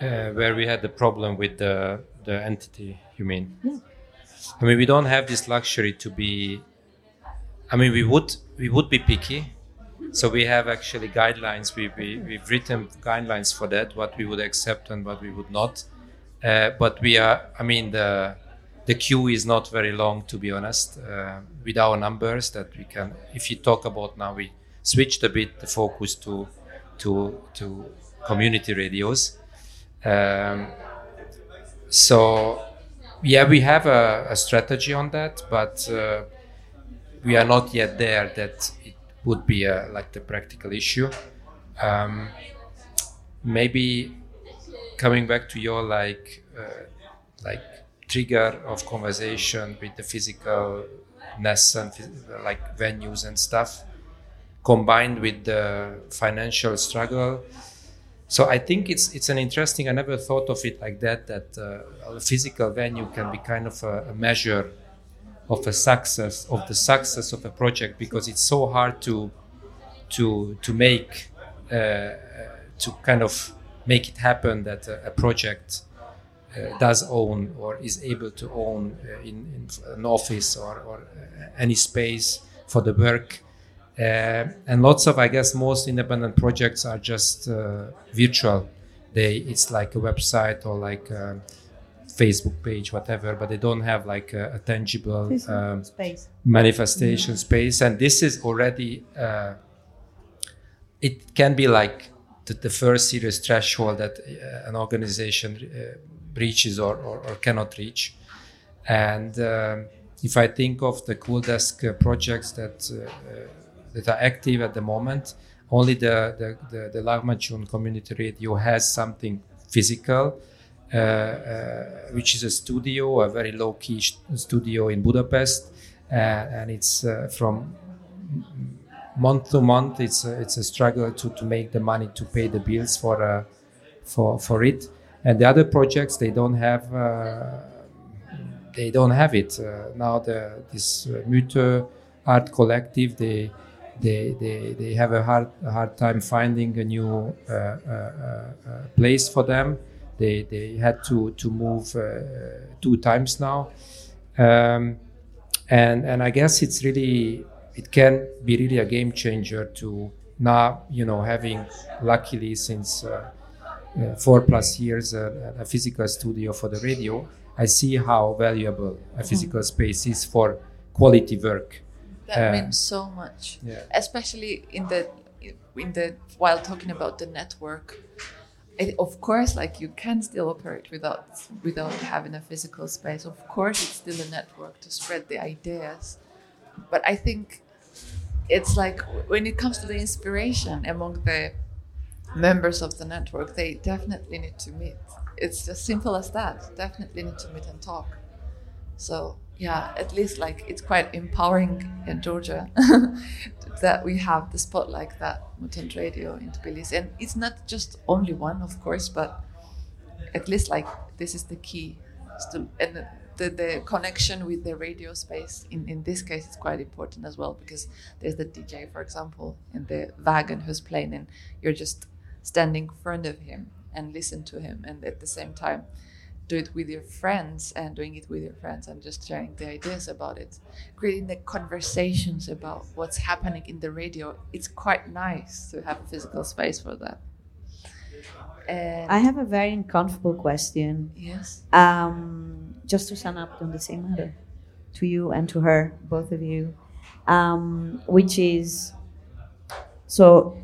Speaker 5: Uh, where we had the problem with the the entity, you mean?
Speaker 4: Yeah.
Speaker 5: I mean, we don't have this luxury to be. I mean, we would we would be picky, so we have actually guidelines. We, we, we've written guidelines for that, what we would accept and what we would not. Uh, but we are, I mean, the, the queue is not very long, to be honest, uh, with our numbers that we can, if you talk about now, we switched a bit the focus to, to, to community radios. Um, so, yeah, we have a, a, strategy on that, but uh, we are not yet there that it would be a, like the practical issue. Um, maybe coming back to your like uh, like trigger of conversation with the physicalness and like venues and stuff combined with the financial struggle. So i think it's it's an interesting i never thought of it like that that uh, a physical venue can be kind of a, a measure of a success of the success of a project because it's so hard to to to make uh, to kind of make it happen that a, a project uh, does own or is able to own uh, in, in, an office or, or uh, any space for the work. Uh, and lots of, I guess, most independent projects are just uh, virtual. They, it's like a website or like um, Facebook page, whatever, but they don't have like a, a tangible um,
Speaker 4: space
Speaker 5: manifestation space. And this is already, uh, it can be like the, the, first serious threshold that uh, an organization uh, reaches or, or, or, cannot reach. And um, if I think of the CoolDesk uh, projects that uh, uh, that are active at the moment, only the the, the, the community radio has something physical uh, uh, which is a studio, a very low key studio in Budapest, uh, and it's from month to month. It's a, it's a struggle to, to make the money to pay the bills for for for it. And the other projects they don't have they don't have it now. The this uh, Art Collective they they, they, they have a hard, hard time finding a new uh, uh, uh, place for them they they had to to move uh, two times now, um, and and I guess it's really it can be really a game changer to now you know having luckily since uh, four plus years uh, a physical studio for the radio. I see how valuable a physical mm. space is for quality work.
Speaker 3: That uh, means so much,
Speaker 5: yeah.
Speaker 3: especially in the in the while talking about the network it, of course, like you can still operate without without having a physical space. Of course, it's still a network to spread the ideas. But I think it's like when it comes to the inspiration among the members of the network, they definitely need to meet. It's as simple as that. Definitely need to meet and talk. So yeah, at least like it's quite empowering in Georgia that we have the spot like that, Mutant Radio in Tbilisi. And it's not just only one, of course, but at least like this is the key. Still, and the, the, the connection with the radio space in, in this case is quite important as well because there's the DJ, for example, in the wagon who's playing, and you're just standing in front of him and listen to him, and at the same time do it with your friends and doing it with your friends and just sharing the ideas about it. Creating the conversations about what's happening in the radio it's quite nice to have a physical space for that. And
Speaker 4: I have a very uncomfortable question.
Speaker 3: yes.
Speaker 4: Um, just to sum up on the same matter, to you and to her, both of you, um, which is so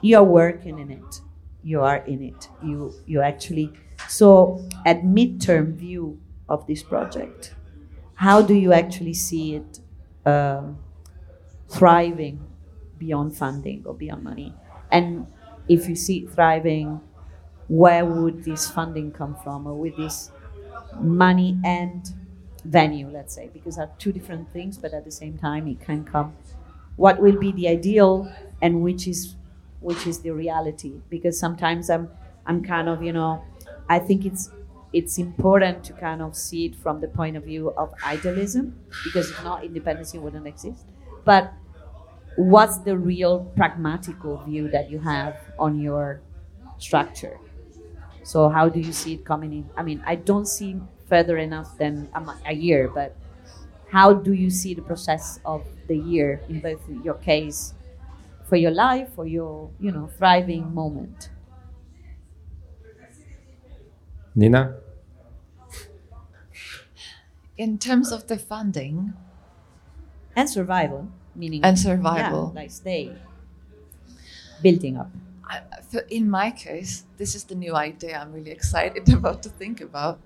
Speaker 4: you are working in it, you are in it, you you actually. So at midterm view of this project, how do you actually see it um, thriving beyond funding or beyond money? And if you see it thriving, where would this funding come from, or with this money and venue, let's say, because are two different things, but at the same time it can come. What will be the ideal, and which is which is the reality? Because sometimes I'm I'm kind of you know, I think it's it's important to kind of see it from the point of view of idealism, because if not, independence wouldn't exist. But what's the real pragmatical view that you have on your structure? So how do you see it coming in? I mean, I don't see further enough than a, a year, but how do you see the process of the year in both your case for your life or your, you know, thriving moment?
Speaker 5: Nina?
Speaker 3: in terms of the funding
Speaker 4: And survival, meaning
Speaker 3: and survival
Speaker 4: yeah, like stay building up.
Speaker 3: I, for- in my case, this is the new idea I'm really excited about to think about.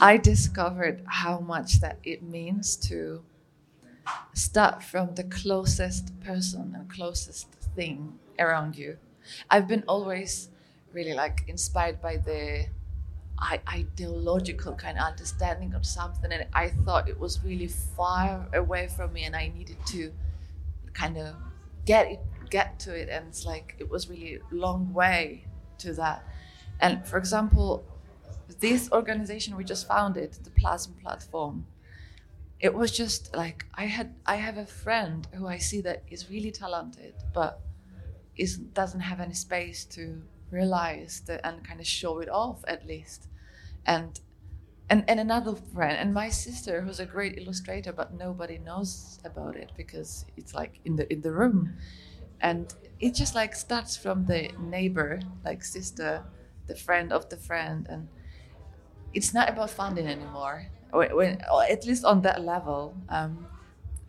Speaker 3: I discovered how much that it means to start from the closest person and closest thing around you. I've been always really like inspired by the ideological kind of understanding of something, and I thought it was really far away from me, and I needed to kind of get it, get to it, and it's like it was really a long way to that. And for example, this organization we just founded, the Plasma Platform, it was just like I had I have a friend who I see that is really talented, but is doesn't have any space to realize and kind of show it off at least. And and, and another friend and my sister who's a great illustrator but nobody knows about it because it's like in the in the room and it just like starts from the neighbor like sister the friend of the friend and it's not about funding anymore when, at least on that level um,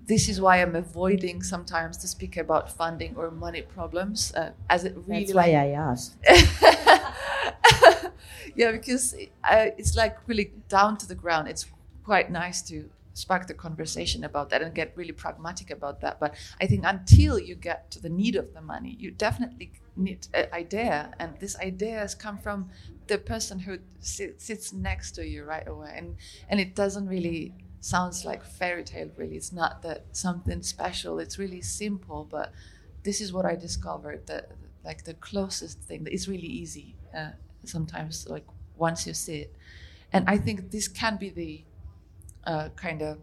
Speaker 3: this is why i'm avoiding sometimes to speak about funding or money problems uh, as it really
Speaker 4: That's
Speaker 3: like
Speaker 4: why I asked.
Speaker 3: yeah, because uh, it's like really down to the ground. It's quite nice to spark the conversation about that and get really pragmatic about that. But I think until you get to the need of the money, you definitely need an idea, and this idea has come from the person who sit, sits next to you right away, and and it doesn't really sounds like fairy tale. Really, it's not that something special. It's really simple, but this is what I discovered that like the closest thing that is really easy uh, sometimes like once you see it and I think this can be the uh, kind of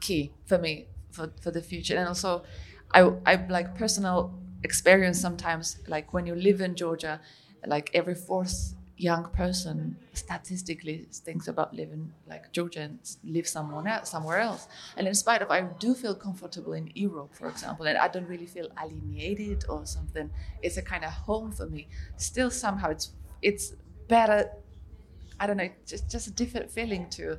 Speaker 3: key for me for, for the future and also I, I like personal experience sometimes like when you live in Georgia like every fourth young person statistically thinks about living like Georgia and live someone else, somewhere else. And in spite of I do feel comfortable in Europe, for example, and I don't really feel alienated or something. It's a kind of home for me. Still somehow it's it's better. I don't know, just just a different feeling to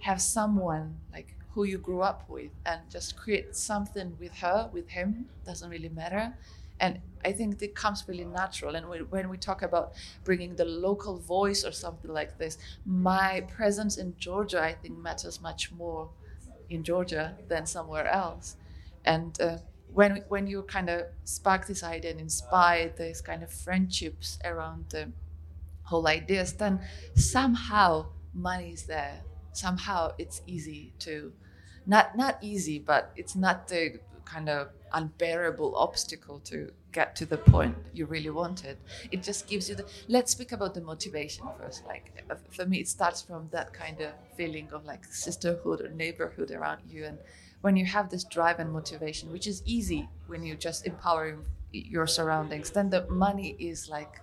Speaker 3: have someone like who you grew up with and just create something with her, with him, doesn't really matter. And I think it comes really natural. And when, when we talk about bringing the local voice or something like this, my presence in Georgia, I think, matters much more in Georgia than somewhere else. And uh, when when you kind of spark this idea and inspire these kind of friendships around the whole ideas, then somehow money is there. Somehow it's easy to, not not easy, but it's not the kind of unbearable obstacle to get to the point you really wanted. It just gives you the. Let's speak about the motivation first. Like uh, for me, it starts from that kind of feeling of like sisterhood or neighborhood around you, and when you have this drive and motivation, which is easy when you just empower your surroundings, then the money is like,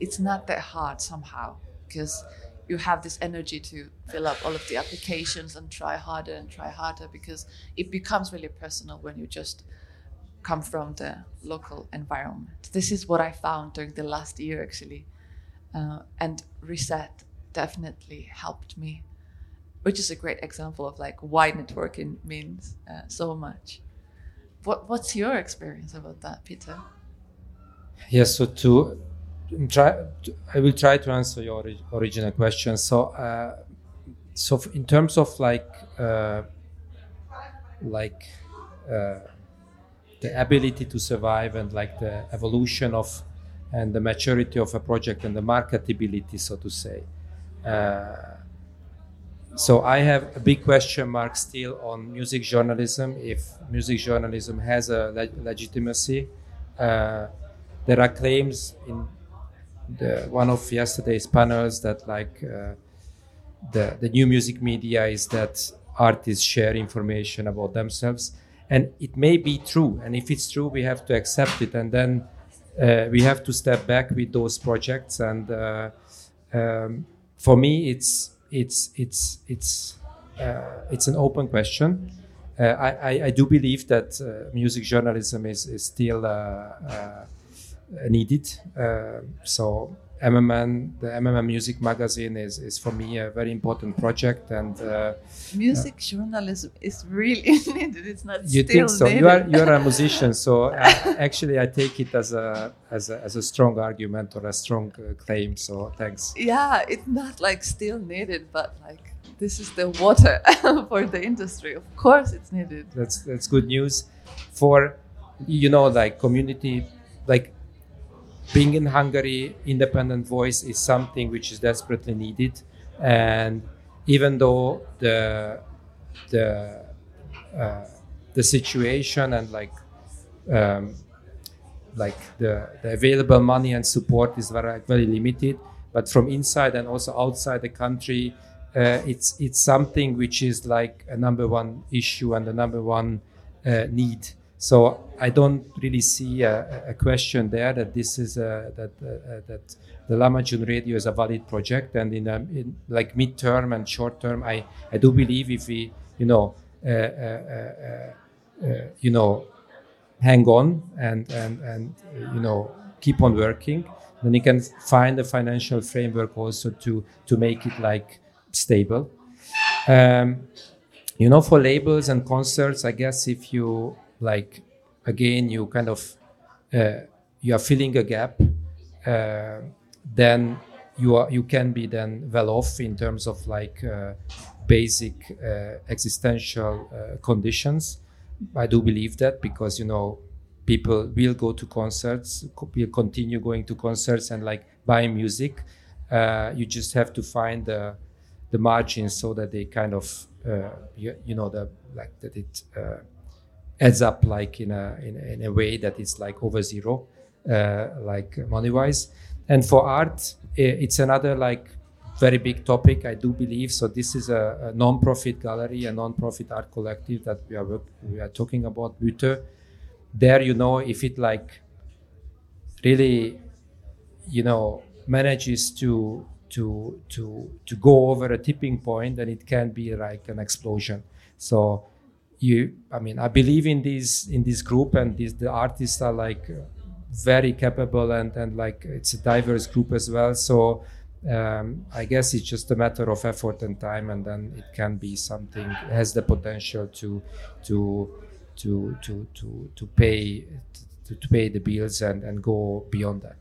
Speaker 3: it's not that hard somehow because you have this energy to fill up all of the applications and try harder and try harder because it becomes really personal when you just come from the local environment. This is what I found during the last year actually. Uh, and reset definitely helped me, which is a great example of like why networking means uh, so much. What, what's your experience about that, Peter?
Speaker 5: Yes, so to try, I will try to answer your ori- original question. So, uh, so in terms of like, uh, like uh, the ability to survive and like the evolution of and the maturity of a project and the marketability, so to say. Uh, so I have a big question mark still on music journalism. If music journalism has a le- legitimacy, uh, there are claims in the one of yesterday's panels that like uh, the the new music media is that artists share information about themselves. And it may be true. And if it's true we have to accept it. And then uh, we have to step back with those projects. And uh, um, for me it's it's it's it's uh, it's an open question. Uh, I, I, I do believe that uh, music journalism is, is still needed so MMN, the MMN Music Magazine is, is for me a very important project. And uh,
Speaker 3: music uh, journalism is really needed. It's not.
Speaker 5: You think so?
Speaker 3: Needed.
Speaker 5: You are you are a musician, so uh, actually I take it as a as a as a strong argument or a strong uh, claim. So thanks.
Speaker 3: Yeah, it's not like still needed, but like this is the water for the industry. Of course, it's needed.
Speaker 5: That's that's good news for you know like community like being in Hungary, independent voice is something which is desperately needed. And even though the the uh, the situation and like um, like the, the available money and support is very very limited, but from inside and also outside the country, uh, it's it's something which is like a number one issue and the number one uh, need so I don't really see a, a question there that this is a, that uh, that the Lahmacun Radio is a valid project, and in, a, in like midterm and short term, I, I do believe if we you know uh, uh, you know hang on and and and you know keep on working, then you can find a financial framework also to to make it like stable. Um, you know, for labels and concerts, I guess if you like again you kind of uh, you are filling a gap uh, then you are you can be then well off in terms of like uh, basic uh, existential uh, conditions. I do believe that because you know people will go to concerts will continue going to concerts and like buy music. Uh, you just have to find the the margins so that they kind of you, you know the like that it adds up like in a in, in a way that is like over zero, uh, like money wise. And for art, it's another like very big topic. I do believe so. This is a, a non-profit gallery, a non-profit art collective that we are we are talking about. Büte. There, you know, if it like really, you know, manages to to to to go over a tipping point, then it can be like an explosion. So you i mean i believe in this in this group and these the artists are like very capable and and like it's a diverse group as well so um, I guess it's just a matter of effort and time, and then it can be something has the potential to to to to to to pay to, to pay the bills and and go beyond that.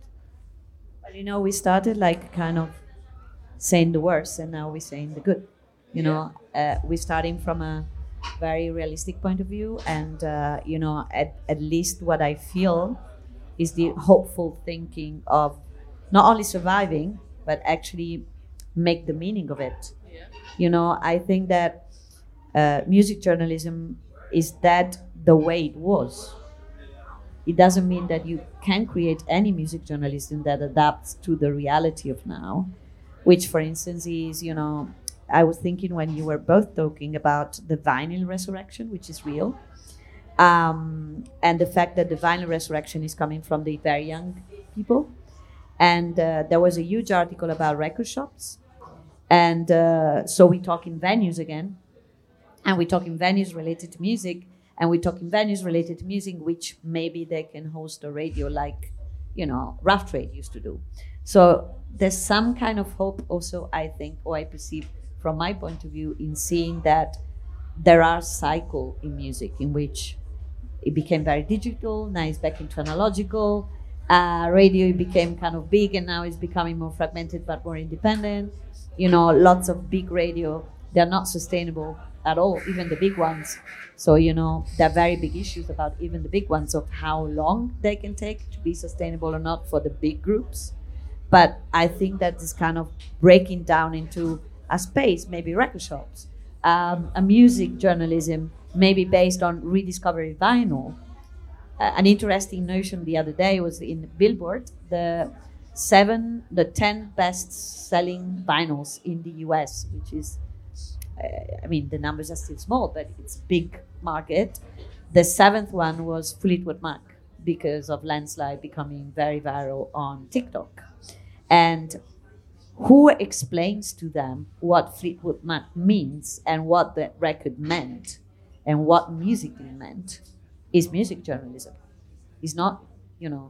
Speaker 4: Well, you know, we started like kind of saying the worst, and now we're saying the good. You know, uh, we're starting from a very realistic point of view, and uh, you know, at, at least what I feel is the hopeful thinking of not only surviving but actually make the meaning of it. Yeah. You know, I think that uh, music journalism is that the way it was. It doesn't mean that you can create any music journalism that adapts to the reality of now, which, for instance, is you know I was thinking when you were both talking about the vinyl resurrection, which is real, um, and the fact that the vinyl resurrection is coming from the very young people. And uh, there was a huge article about record shops. And uh, so we talk in venues again, and we talk in venues related to music, and we talk in venues related to music, which maybe they can host a radio like, you know, Rough Trade used to do. So there's some kind of hope also, I think, or I perceive from my point of view, in seeing that there are cycles in music in which it became very digital, now it's back into analogical. Uh, radio became kind of big and now it's becoming more fragmented but more independent. You know, lots of big radio, they're not sustainable at all, even the big ones. So, you know, there are very big issues about even the big ones of how long they can take to be sustainable or not for the big groups. But I think that is kind of breaking down into a space, maybe record shops, um, a music journalism, maybe based on rediscovery vinyl. Uh, an interesting notion the other day was in Billboard, the seven, the 10 best selling vinyls in the US, which is, uh, I mean, the numbers are still small, but it's big market. The seventh one was Fleetwood Mac because of Landslide becoming very viral on TikTok. And who explains to them what Fleetwood Mac means and what that record meant and what musically meant is music journalism. It's not, you know,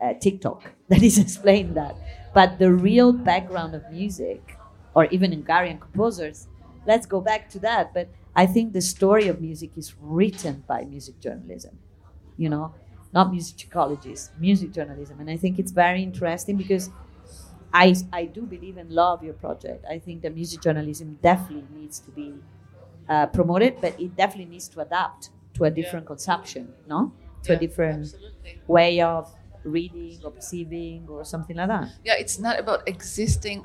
Speaker 4: uh, TikTok that is explaining that. But the real background of music, or even Hungarian composers, let's go back to that. But I think the story of music is written by music journalism, you know, not musicologists, music journalism. And I think it's very interesting because I, I do believe and love your project. I think that music journalism definitely needs to be uh, promoted, but it definitely needs to adapt to a different yeah. consumption, no? To yeah, a different absolutely. way of reading or perceiving or something like that.
Speaker 3: Yeah, it's not about existing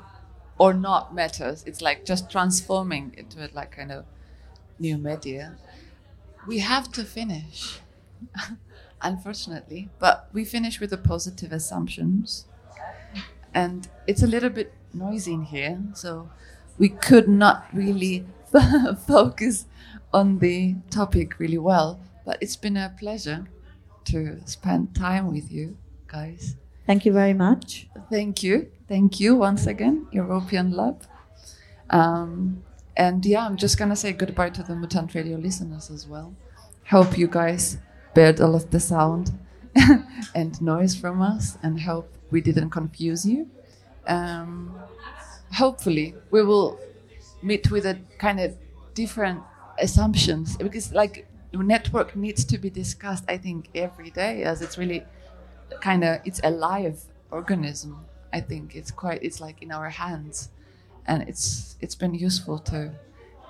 Speaker 3: or not matters. It's like just transforming into a like kind of new media. We have to finish, unfortunately, but we finish with the positive assumptions and it's a little bit noisy in here, so we could not really focus on the topic really well. But it's been a pleasure to spend time with you guys.
Speaker 4: Thank you very much.
Speaker 3: Thank you. Thank you once again, European Lab. Um, and yeah, I'm just gonna say goodbye to the Mutant Radio listeners as well. Hope you guys bared all of the sound and noise from us, and hope we didn't confuse you. Um, hopefully, we will meet with a kind of different assumptions because, like, network needs to be discussed. I think every day, as it's really kind of it's a live organism. I think it's quite it's like in our hands, and it's it's been useful to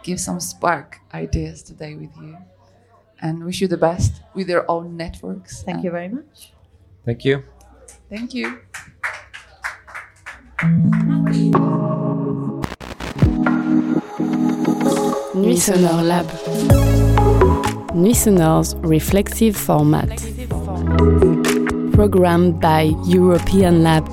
Speaker 3: give some spark ideas today with you and wish you the best with your own networks.
Speaker 4: Thank you very much.
Speaker 5: Thank you.
Speaker 3: Thank you.
Speaker 1: Nuits Sonores Lab. Nuits Sonores' reflexive format. Programmed by European Lab